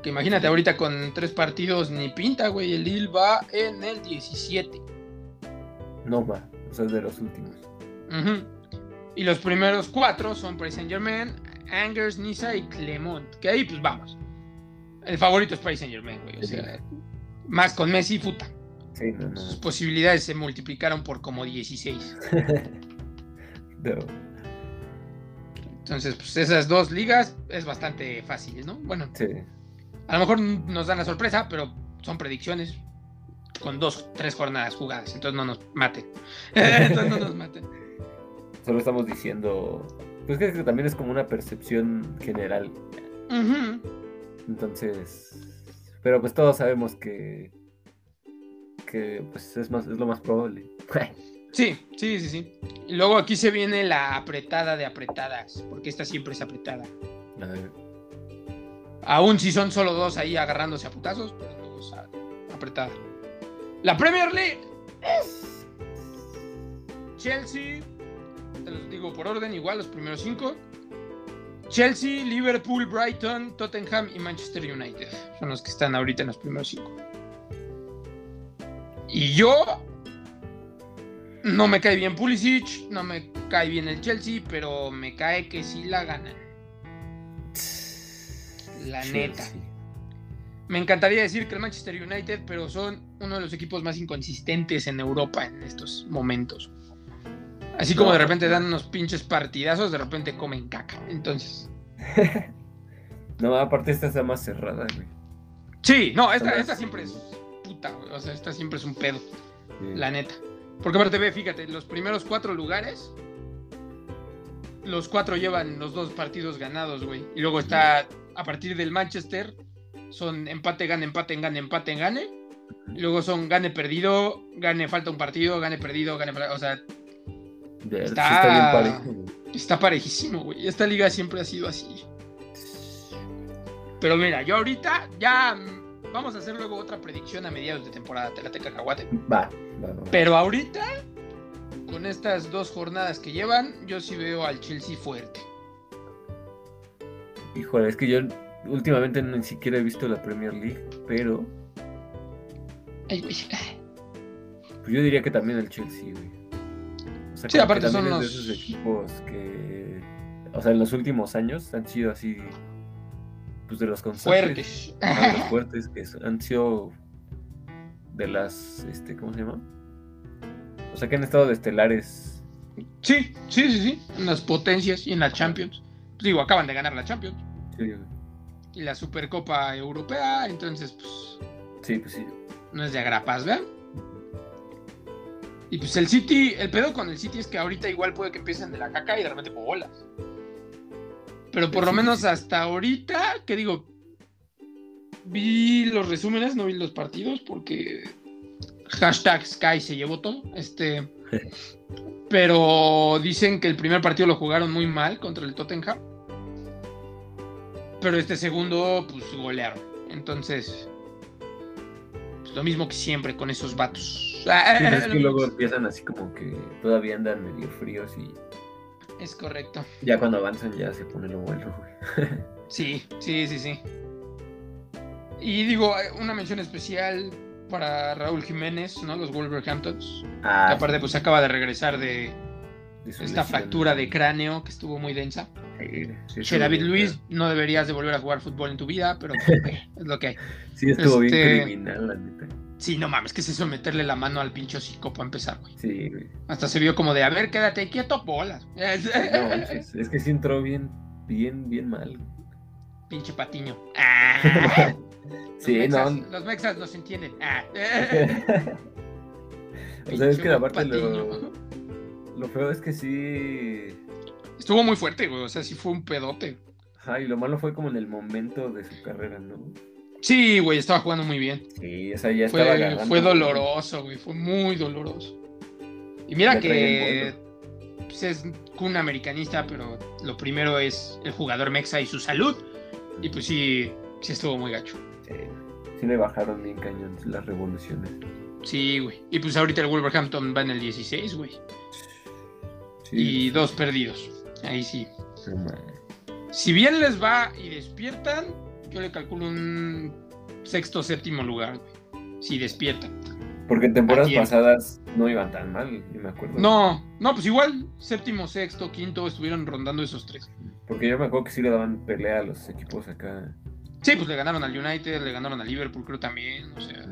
Que imagínate, ahorita con tres partidos ni pinta, güey. El Lille va en el 17. No va, o sea, de los últimos. Y los primeros cuatro son Paris Saint Germain, Angers, Niza y Clermont. Que ahí, pues vamos. El favorito es Paris Saint Germain, güey. O sea, más con Messi, puta. Sus posibilidades se multiplicaron por como 16. Entonces, pues esas dos ligas es bastante fácil, ¿no? Bueno, a lo mejor nos dan la sorpresa, pero son predicciones con dos, tres jornadas jugadas. Entonces no nos maten. entonces no nos maten. Solo estamos diciendo, pues que también es como una percepción general. Entonces, pero pues todos sabemos que que pues, es, más, es lo más probable. sí, sí, sí, sí. Y luego aquí se viene la apretada de apretadas, porque esta siempre es apretada. A ver. Aún si son solo dos ahí agarrándose a putazos, pero luego es apretada. La Premier League es Chelsea, te los digo por orden, igual los primeros cinco. Chelsea, Liverpool, Brighton, Tottenham y Manchester United. Son los que están ahorita en los primeros cinco. Y yo no me cae bien Pulisic, no me cae bien el Chelsea, pero me cae que sí la ganan. La neta. Me encantaría decir que el Manchester United, pero son uno de los equipos más inconsistentes en Europa en estos momentos. Así como de repente dan unos pinches partidazos, de repente comen caca. Entonces. no, aparte esta está más cerrada, güey. Sí, no, esta, siempre es puta, güey. O sea, esta siempre es un pedo. La neta. Porque aparte ve, fíjate, los primeros cuatro lugares. Los cuatro llevan los dos partidos ganados, güey. Y luego está a partir del Manchester. Son empate, gane, empate, gane, empate, gane. Y luego son gane, perdido, gane, falta un partido, gane, perdido, gane, o sea, Está, está, parejísimo, güey. Esta liga siempre ha sido así. Pero mira, yo ahorita ya mm, vamos a hacer luego otra predicción a mediados de temporada, te la cacahuate. Va, va, va. Pero ahorita, con estas dos jornadas que llevan, yo sí veo al Chelsea fuerte. Híjole, es que yo últimamente ni siquiera he visto la Premier League, pero. Ay, güey. Pues yo diría que también el Chelsea, güey sí, aparte son los... de esos equipos que, o sea, en los últimos años han sido así, pues de los constantes. Fuertes. los fuertes que han sido de las, este, ¿cómo se llama? O sea, que han estado de estelares. Sí, sí, sí, sí, en las potencias y en la Champions. Pues digo, acaban de ganar la Champions. Sí. Y la Supercopa Europea, entonces, pues... Sí, pues sí. No es de agrapas, ¿verdad? Y pues el City, el pedo con el City es que ahorita igual puede que empiecen de la caca y de repente bolas. Pero por lo menos hasta ahorita, que digo, vi los resúmenes, no vi los partidos porque hashtag Sky se llevó todo. Este, pero dicen que el primer partido lo jugaron muy mal contra el Tottenham. Pero este segundo, pues golearon. Entonces, pues, lo mismo que siempre con esos vatos. Es que luego empiezan así como que todavía andan medio fríos y. Es correcto. Ya cuando avanzan ya se pone lo bueno, güey. sí, sí, sí, sí. Y digo, una mención especial para Raúl Jiménez, ¿no? Los Wolverhamptons. Ah, que aparte, pues acaba de regresar de, esta fractura de cráneo que estuvo muy densa. Sí, David Luis, no deberías de volver a jugar fútbol en tu vida, pero pues, es lo que hay. Sí, estuvo bien este, criminal, la neta. Sí, no mames, que es eso meterle la mano al pincho psico para empezar, güey. Sí, güey. Hasta se vio como de, a ver, quédate quieto, bolas. No, es, es que sí entró bien, bien, bien mal. Pinche patiño. Ah. sí, no. los mexas nos entienden. Ah. o sea, es que aparte lo, lo feo es que sí. Estuvo muy fuerte, güey. O sea, sí fue un pedote. Ajá, y lo malo fue como en el momento de su carrera, ¿no? Sí, güey, estaba jugando muy bien. Sí, esa ya fue, estaba Fue doloroso, güey, fue muy doloroso. Y mira que pues, es un americanista, pero lo primero es el jugador mexa y su salud. Y pues sí, sí estuvo muy gacho. Sí, sí le bajaron bien cañón las revoluciones. Sí, güey. Y pues ahorita el Wolverhampton va en el 16, güey. y dos perdidos. Ahí sí. si bien les va y despiertan, yo le calculo un sexto, séptimo lugar, güey. Si despierta. Porque en temporadas pasadas no iban tan mal, me acuerdo. No, no, pues igual, séptimo, sexto, quinto, estuvieron rondando esos tres. Porque yo me acuerdo que sí le daban pelea a los equipos acá. Sí, pues le ganaron al United, le ganaron al Liverpool, creo también, o sea.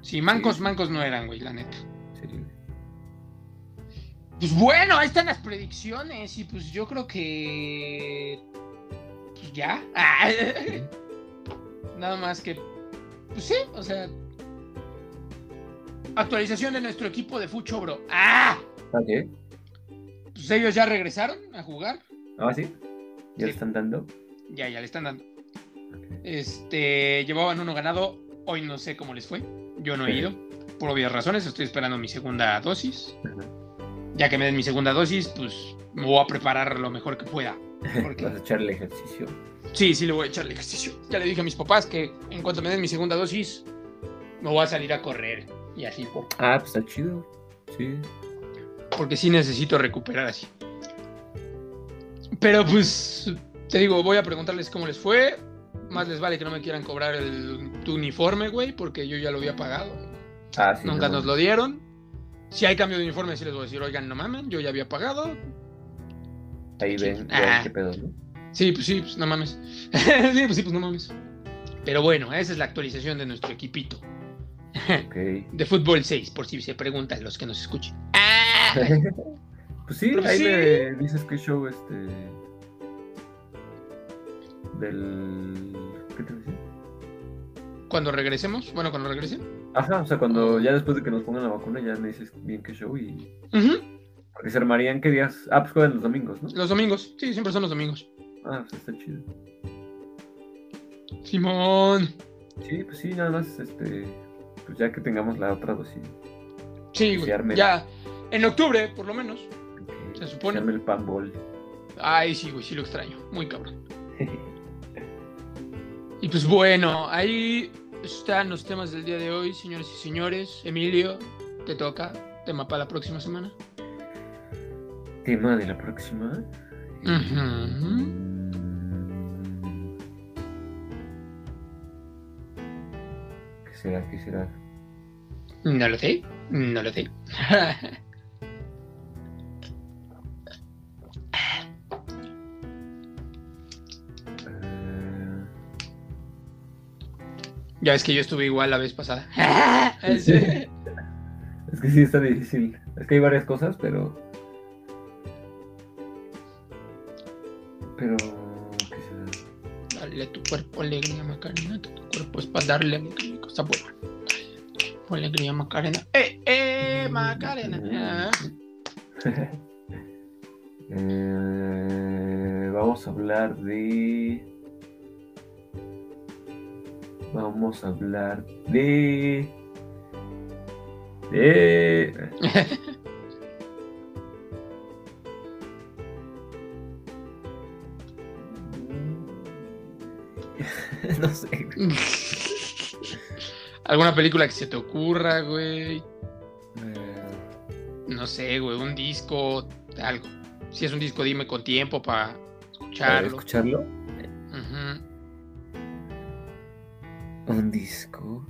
Sí, mancos, mancos no eran, güey, la neta. Sí. Pues bueno, ahí están las predicciones y pues yo creo que ya. Nada más que, pues sí, o sea, actualización de nuestro equipo de Fucho, bro. ¡Ah! qué? Pues ellos ya regresaron a jugar. Ah, sí. ¿Ya le están dando? Ya, ya le están dando. Este, llevaban uno ganado. Hoy no sé cómo les fue. Yo Yo no he ido, por obvias razones, estoy esperando mi segunda dosis. Ya que me den mi segunda dosis, pues me voy a preparar lo mejor que pueda. Porque... Vas a echarle ejercicio. Sí, sí, le voy a echarle ejercicio. Ya le dije a mis papás que en cuanto me den mi segunda dosis, me voy a salir a correr y así. Ah, pues está chido. Sí. Porque sí necesito recuperar así. Pero pues, te digo, voy a preguntarles cómo les fue. Más les vale que no me quieran cobrar el, tu uniforme, güey, porque yo ya lo había pagado. Ah, sí, Nunca nos lo dieron. Si hay cambio de uniforme, sí les voy a decir, oigan, no mamen, yo ya había pagado. Ahí ven, ah. qué pedo, ¿no? Sí, pues sí, pues no mames. sí, pues sí, pues no mames. Pero bueno, esa es la actualización de nuestro equipito. De fútbol 6, por si se preguntan los que nos escuchen. Ah. pues sí, ahí me dices que show este. Del. ¿Qué te decía? Cuando regresemos, bueno, cuando regresen. Ajá, o sea, cuando ya después de que nos pongan la vacuna, ya me dices bien qué show y. Porque se armarían qué días. Ah, pues juegan los domingos, ¿no? Los domingos, sí, siempre son los domingos. Ah, pues está chido. Simón. Sí, pues sí, nada más, este pues ya que tengamos la otra dosis. Sí, güey. Ya, en octubre, por lo menos. Se supone. Se el panball. Ay, sí, güey, sí lo extraño. Muy cabrón. y pues bueno, ahí están los temas del día de hoy, señores y señores. Emilio, te toca. Tema para la próxima semana. Tema de la próxima. será? ¿Qué será? No lo sé, no lo sé. Ya ves que yo estuve igual la vez pasada. es que sí está difícil. Es que hay varias cosas, pero. Pero. ¿Qué será? Dale tu cuerpo alegría, Macarena, que tu cuerpo es para darle alegría, cosa buena. Alegría Macarena. ¡Eh, eh, Macarena! eh, vamos a hablar de. Vamos a hablar de. De. no sé. ¿Alguna película que se te ocurra, güey? Eh. No sé, güey, un disco, algo. Si es un disco, dime con tiempo para escucharlo. escucharlo? Un disco.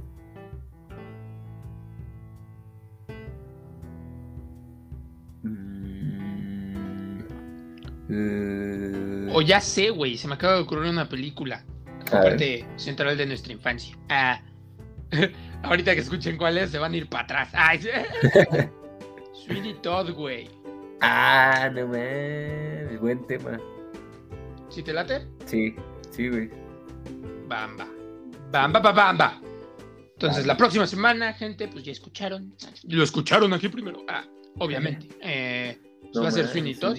Mm, o ya sé, güey, se me acaba de ocurrir una película. Aparte central de nuestra infancia. Ah, Ahorita que escuchen cuál es, se van a ir para atrás. Ay, Sweeney Todd, güey. Ah, no mames, buen tema. ¿Sí te late? Sí, sí, güey. Bamba. Bamba, bamba, bamba. Entonces, la próxima semana, gente, pues ya escucharon. Lo escucharon aquí primero. Ah, obviamente. Eh, pues va a ser Sweeney Todd.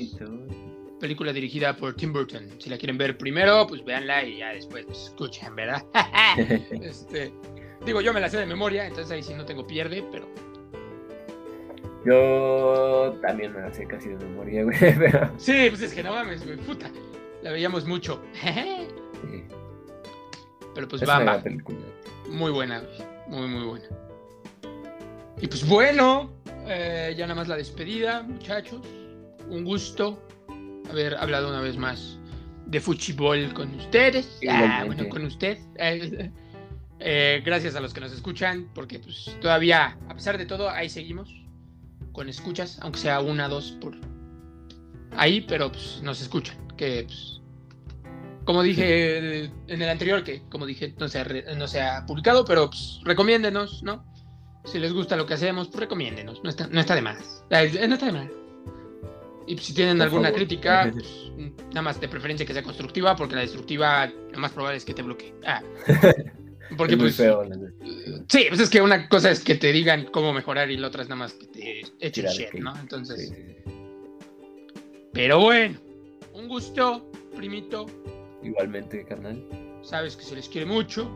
Película dirigida por Tim Burton. Si la quieren ver primero, pues véanla y ya después pues, escuchen, ¿verdad? este, Digo, yo me la sé de memoria, entonces ahí sí no tengo pierde, pero. Yo también me la sé casi de memoria, güey, Sí, pues es que no mames, güey, puta. La veíamos mucho. sí. Pero pues va, Muy buena, güey. Muy, muy buena. Y pues bueno, eh, ya nada más la despedida, muchachos. Un gusto haber hablado una vez más de fútbol con ustedes. Ah, bueno, con usted. Eh, gracias a los que nos escuchan, porque pues todavía, a pesar de todo, ahí seguimos con escuchas, aunque sea una, dos por ahí, pero pues nos escuchan. Que pues, como dije en el anterior, que como dije, no se, no se ha publicado, pero pues recomiéndenos, ¿no? Si les gusta lo que hacemos, pues recomiéndenos, no está, no está de más. Eh, no está de más. Y si tienen alguna crítica, pues, nada más de preferencia que sea constructiva, porque la destructiva, lo más probable es que te bloquee. Ah. Porque pues. sí, pues es que una cosa es que te digan cómo mejorar y la otra es nada más que te echen shit, ¿no? Entonces. Pero bueno, un gusto, primito. Igualmente, carnal. Sabes que se les quiere mucho.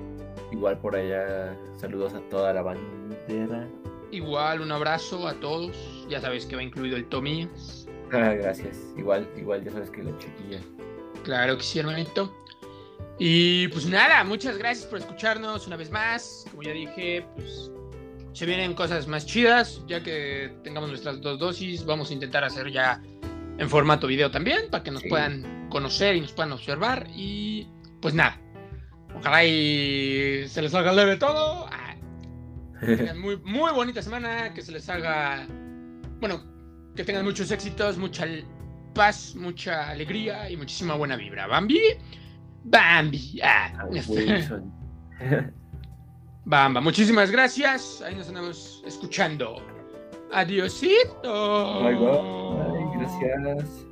Igual por allá, saludos a toda la bandera. Igual, un abrazo a todos. Ya sabes que va incluido el Tommy. Ah, gracias. Igual, igual, ya sabes que lo chiquilla. Claro que sí, hermanito. Y pues nada, muchas gracias por escucharnos una vez más. Como ya dije, pues se vienen cosas más chidas. Ya que tengamos nuestras dos dosis, vamos a intentar hacer ya en formato video también, para que nos puedan conocer y nos puedan observar. Y pues nada, ojalá y se les haga leve todo. Ah, muy, muy bonita semana, que se les haga, bueno, que tengan muchos éxitos, mucha paz, mucha alegría y muchísima buena vibra. Bambi, Bambi. Ah, Bamba, muchísimas gracias. Ahí nos andamos escuchando. Adiosito. Bye, bye. Gracias.